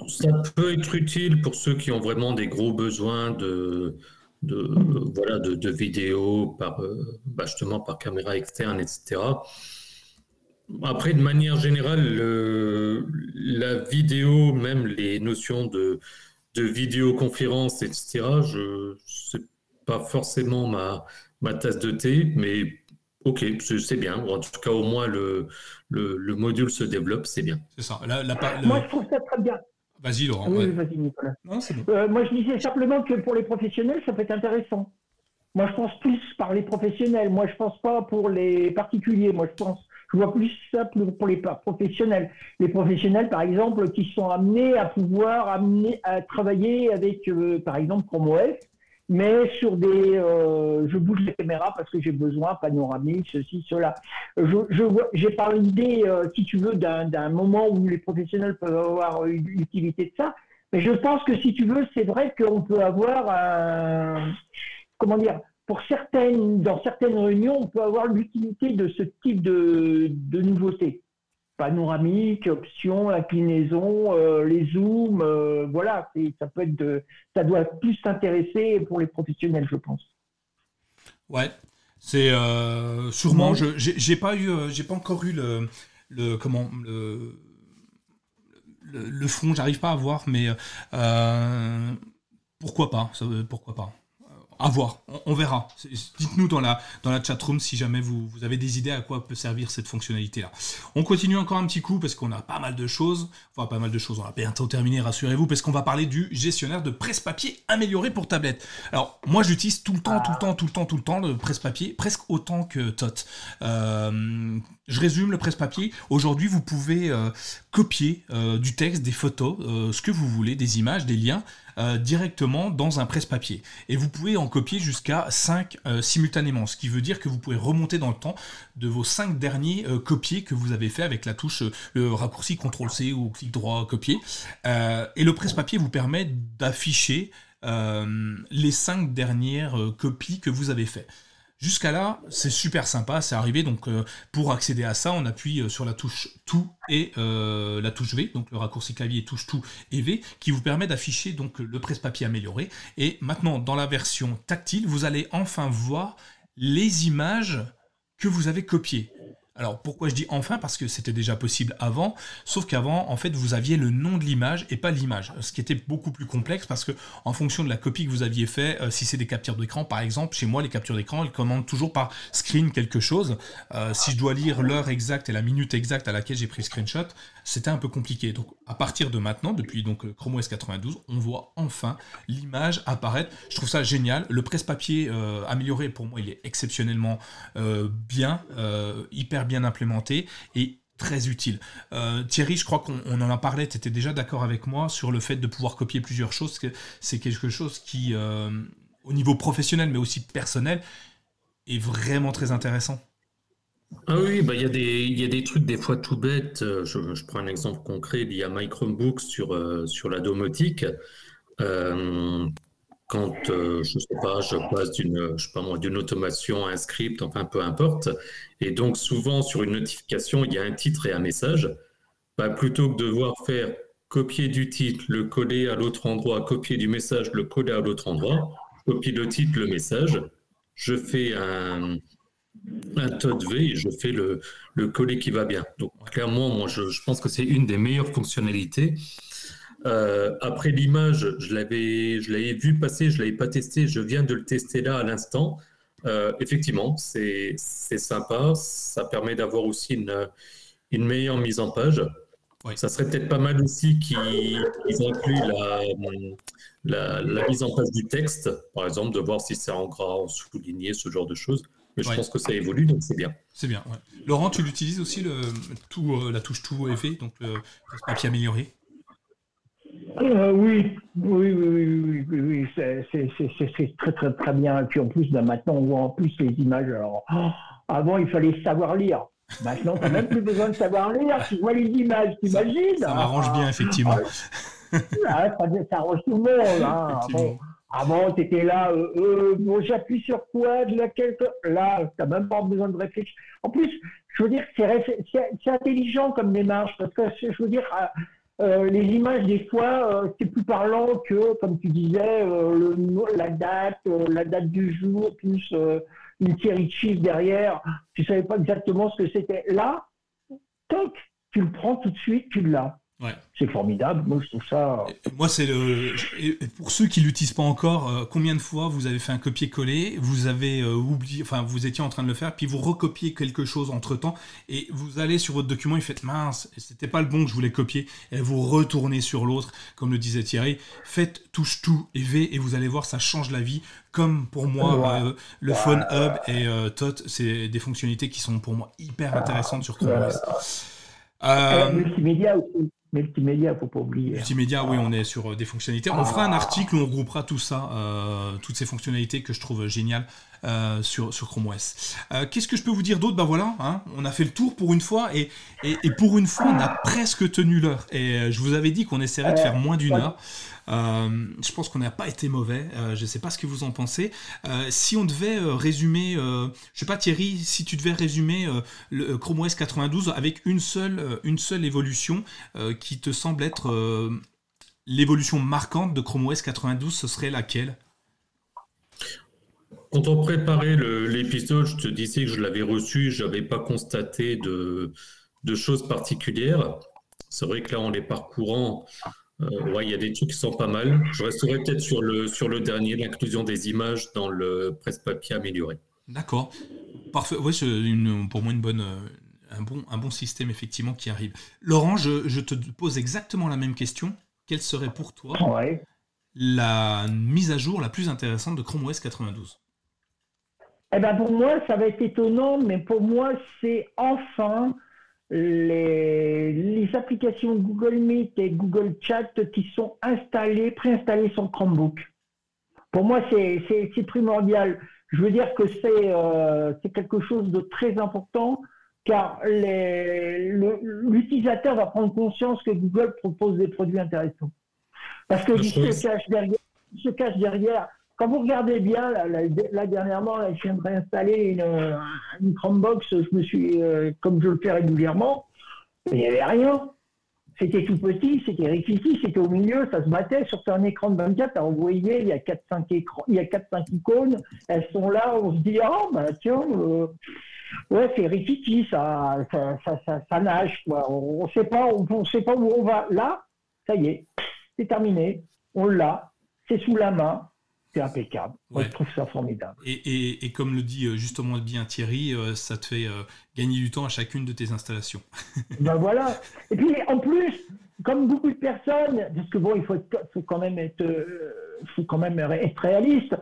Ça peut être utile pour ceux qui ont vraiment des gros besoins de, de, voilà, de, vidéos par, bah, justement par caméra externe, etc. Après, de manière générale, la vidéo, même les notions de, de vidéoconférence, etc., je c'est pas forcément ma, ma tasse de thé, mais ok, c'est bien. En tout cas, au moins le, le, module se développe, c'est bien. C'est ça. Moi, je trouve ça très bien. Vas-y, Laurent. Oui, vas-y, Nicolas. Euh, moi, je disais simplement que pour les professionnels, ça peut être intéressant. Moi, je pense plus par les professionnels. Moi, je pense pas pour les particuliers. Moi, je pense, je vois plus ça pour les professionnels. Les professionnels, par exemple, qui sont amenés à pouvoir amener à travailler avec, euh, par exemple, Chrome OS, mais sur des, euh, je bouge les caméras parce que j'ai besoin, panoramique, ceci, cela. Je, je j'ai pas l'idée, euh, si tu veux, d'un moment où les professionnels peuvent avoir l'utilité de ça, mais je pense que si tu veux, c'est vrai qu'on peut avoir un, comment dire, pour certaines, dans certaines réunions, on peut avoir l'utilité de ce type de, de nouveauté. Panoramique, options, inclinaison, euh, les zooms, euh, voilà, ça peut être de, ça doit plus s'intéresser pour les professionnels, je pense. Ouais, c'est euh, sûrement. Je j'ai pas eu, j'ai pas encore eu le, le comment le le, le fond, j'arrive pas à voir, mais pourquoi pas, pourquoi pas. À voir, on, verra. Dites-nous dans la, dans la chatroom si jamais vous, vous, avez des idées à quoi peut servir cette fonctionnalité-là. On continue encore un petit coup parce qu'on a pas mal de choses. Enfin, pas mal de choses, on va bientôt terminer, rassurez-vous, parce qu'on va parler du gestionnaire de presse-papier amélioré pour tablette. Alors, moi, j'utilise tout le temps, tout le temps, tout le temps, tout le temps le presse-papier, presque autant que Tot. Euh, je résume le presse-papier. Aujourd'hui, vous pouvez euh, copier euh, du texte, des photos, ce que vous voulez, des images, des liens euh, directement dans un presse-papier. Et vous pouvez en copier jusqu'à 5 euh, simultanément, ce qui veut dire que vous pouvez remonter dans le temps de vos 5 derniers euh, copiés que vous avez fait avec la touche, le raccourci CTRL-C ou clic droit copier. et le presse-papier vous permet d'afficher les 5 dernières copies que vous avez fait. Jusqu'à là, c'est super sympa, c'est arrivé. Donc, euh, pour accéder à ça, on appuie euh, sur la touche tout et euh, la touche V, donc le raccourci clavier touche tout et V, qui vous permet d'afficher donc le presse-papier amélioré. Et maintenant, dans la version tactile, vous allez enfin voir les images que vous avez copiées. Alors pourquoi je dis enfin? Parce que c'était déjà possible avant, sauf qu'avant, en fait, vous aviez le nom de l'image et pas l'image, ce qui était beaucoup plus complexe parce que en fonction de la copie que vous aviez fait, euh, si c'est des captures d'écran, par exemple, chez moi, les captures d'écran, elles commandent toujours par screen quelque chose. Euh, si je dois lire l'heure exacte et la minute exacte à laquelle j'ai pris screenshot, c'était un peu compliqué. Donc à partir de maintenant, depuis donc euh, Chrome OS 92, on voit enfin l'image apparaître. Je trouve ça génial. Le presse-papier amélioré, pour moi, il est exceptionnellement bien, hyper bien implémenté et très utile. Euh, Thierry, je crois qu'on en a parlé, tu étais déjà d'accord avec moi sur le fait de pouvoir copier plusieurs choses, c'est quelque chose qui, euh, au niveau professionnel, mais aussi personnel, est vraiment très intéressant. Ah oui, bah, il y, a des, trucs des fois tout bêtes. Euh, je, prends un exemple concret, il y a My Chromebook sur, sur la domotique. Quand, euh, je sais pas, je passe d'une, pas automation à un script, enfin peu importe, et donc souvent sur une notification, il y a un titre et un message, bah, plutôt que de devoir faire copier du titre, le coller à l'autre endroit, copier du message, le coller à l'autre endroit, copie le titre, le message, je fais un, un tot V et je fais le, le coller qui va bien. Donc clairement, moi, je, je pense que c'est une des meilleures fonctionnalités. Euh, après l'image, je l'avais, je l'avais vu passer, je l'avais pas testé, je viens de le tester là à l'instant. Euh, effectivement, c'est, c'est sympa, ça permet d'avoir aussi une, une meilleure mise en page. Ça serait peut-être pas mal aussi qu'ils, incluent la, la, mise en page du texte, par exemple, de voir si c'est en gras, en souligné, ce genre de choses. Mais je pense que ça évolue, donc c'est bien. C'est bien. Laurent, tu l'utilises aussi le, tout, euh, la touche tout effet, donc le papier amélioré? Euh, oui, oui, oui, oui, oui, c'est très, très, très bien. Et puis en plus, ben, maintenant, on voit en plus les images. Alors, oh, avant, il fallait savoir lire. Maintenant, tu n'as même plus besoin de savoir lire. Tu vois les images, t'imagines? Ça, ça m'arrange bien, effectivement. Ah, ça, ça, arrange tout le monde. Hein. Avant, tu étais là, euh, euh, j'appuie sur quoi, de laquelle. Là, tu même pas besoin de réfléchir. En plus, je veux dire, c'est intelligent comme démarche, parce que je veux dire, les images, des fois, c'est plus parlant que, comme tu disais, le, la date, la date du jour, plus une série de chiffres derrière. Tu savais pas exactement ce que c'était. Là, toc, tu le prends tout de suite, tu l'as. C'est formidable. Moi, je trouve ça. Moi, c'est le. Pour ceux qui l'utilisent pas encore, euh, combien de fois vous avez fait un copier-coller, vous avez euh, oublié, enfin, vous étiez en train de le faire, puis vous recopiez quelque chose entre temps, et vous allez sur votre document, et faites mince, c'était pas le bon que je voulais copier, et vous retournez sur l'autre, comme le disait Thierry. Faites touche tout et V, et vous allez voir, ça change la vie. Comme pour moi, euh, le Phone Hub et TOT, c'est des fonctionnalités qui sont pour moi hyper intéressantes sur Chrome OS. Multimédia aussi. Multimédia, faut pas oublier. Multimédia, oui, on est sur euh, des fonctionnalités. On fera un ah. article où on regroupera tout ça, euh, toutes ces fonctionnalités que je trouve géniales euh, sur, sur Chrome OS. Qu'est-ce que je peux vous dire d'autre? Ben voilà, hein, on a fait le tour pour une fois et, et, et pour une fois, on a presque tenu l'heure. Et je vous avais dit qu'on essaierait de faire moins d'une heure. Euh, je pense qu'on n'a pas été mauvais. Euh, je ne sais pas ce que vous en pensez. Euh, si on devait résumer, je sais pas Thierry, si tu devais résumer le Chrome OS 92 avec une seule, une seule évolution qui te semble être l'évolution marquante de Chrome OS 92, ce serait laquelle? Quand on préparait l'épisode, je te disais que je l'avais reçu, je n'avais pas constaté de, de, choses particulières. C'est vrai que là, en les parcourant, euh, ouais, il y a des trucs qui sont pas mal. Je resterai peut-être sur le, sur le dernier, l'inclusion des images dans le presse-papier amélioré. D'accord. Parfait. Ouais, c'est pour moi une bonne, euh, un, bon, un bon système effectivement qui arrive. Laurent, je, je te pose exactement la même question. Quelle serait pour toi la mise à jour la plus intéressante de Chrome OS 92 eh ben pour moi, ça va être étonnant, mais pour moi, c'est enfin les, les, applications Google Meet et Google Chat qui sont installées, préinstallées sur Chromebook. Pour moi, c'est primordial. Je veux dire que euh, c'est quelque chose de très important car l'utilisateur va prendre conscience que Google propose des produits intéressants. Parce que se cache derrière, se cache derrière quand vous regardez bien, là, dernièrement, je viens de réinstaller une, Chromebox, je me suis, euh, comme je le fais régulièrement, il n'y avait rien. C'était tout petit, c'était rikiki, c'était au milieu, ça se battait sur un écran de 24. Alors vous voyez, il y a 4-5 écrans, il y a 4-5 icônes, elles sont là, on se dit, ah, bah tiens, euh, ouais, c'est rikiki, ça ça, ça, ça, nage, quoi. On ne sait pas, on, sait pas où on va. Là, ça y est, c'est terminé, on l'a, c'est sous la main, impeccable. je trouve ça formidable. Et, comme le dit euh, justement bien Thierry, euh, ça te fait euh, gagner du temps à chacune de tes installations. ben voilà. Et puis en plus, comme beaucoup de personnes, parce que bon, il faut, quand même être, faut quand même être réaliste.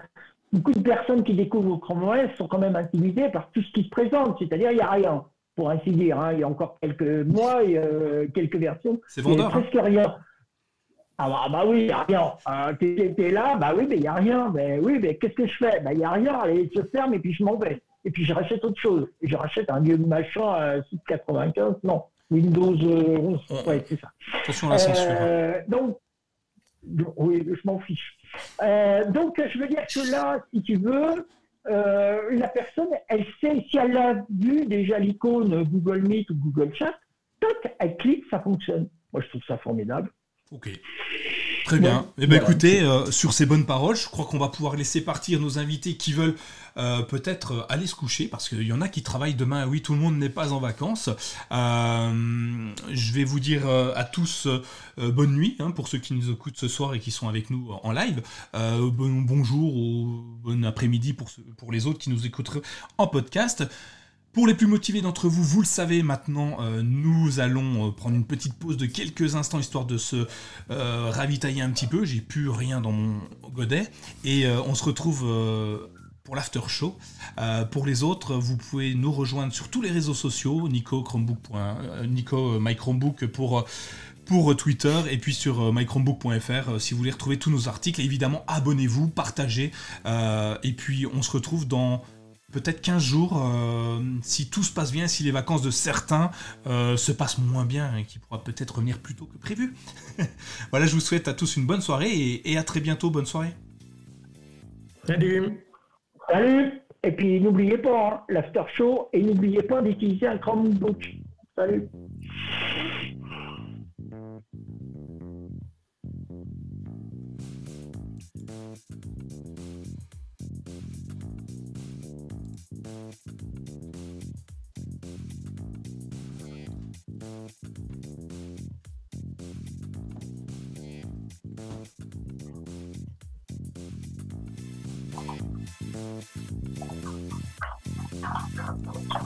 Beaucoup de personnes qui découvrent Chrome OS sont quand même intimidées par tout ce qui se présente, c'est-à-dire il n'y a rien, pour ainsi dire. Hein. Il y a encore quelques mois, et, quelques versions, c'est vendeur. Il n'y a presque rien. Ah bah, bah oui, il n'y a rien. Euh, T'es là, bah oui, mais il n'y a rien. Mais oui, mais qu'est-ce que je fais? Bah il n'y a rien, allez, je ferme et puis je m'en vais. Et puis je rachète autre chose. Et je rachète un vieux machin euh, 95, non, Windows 11. Euh, ouais, c'est ça. Attention à la censure. Euh, donc, oui, je m'en fiche. Euh, donc, je veux dire que là, si tu veux, la personne, elle sait, si elle a vu déjà l'icône Google Meet ou Google Chat, toc, elle clique, ça fonctionne. Moi, je trouve ça formidable. Ok. Très bien. Eh ben, écoutez, euh, sur ces bonnes paroles, je crois qu'on va pouvoir laisser partir nos invités qui veulent euh, peut-être euh, aller se coucher, parce qu'il y en a qui travaillent demain. Oui, tout le monde n'est pas en vacances. je vais vous dire à tous bonne nuit, hein, pour ceux qui nous écoutent ce soir et qui sont avec nous en live. bon, bonjour ou bon après-midi pour, pour les autres qui nous écouteront en podcast. Pour les plus motivés d'entre vous, vous le savez maintenant, euh, nous allons euh, prendre une petite pause de quelques instants histoire de se euh, ravitailler un petit peu. J'ai plus rien dans mon godet et on se retrouve pour l'after show. pour les autres, vous pouvez nous rejoindre sur tous les réseaux sociaux, Nico My Chromebook pour pour Twitter et puis sur mychromebook.fr si vous voulez retrouver tous nos articles. évidemment, abonnez-vous, partagez. et puis, on se retrouve dans peut-être 15 jours, euh, si tout se passe bien, si les vacances de certains euh, se passent moins bien et qui pourra peut-être revenir plus tôt que prévu. voilà, je vous souhaite à tous une bonne soirée et, à très bientôt. Bonne soirée. Salut. Salut. Et puis n'oubliez pas hein, l'after show et n'oubliez pas d'utiliser un Chromebook. Salut. Thank you.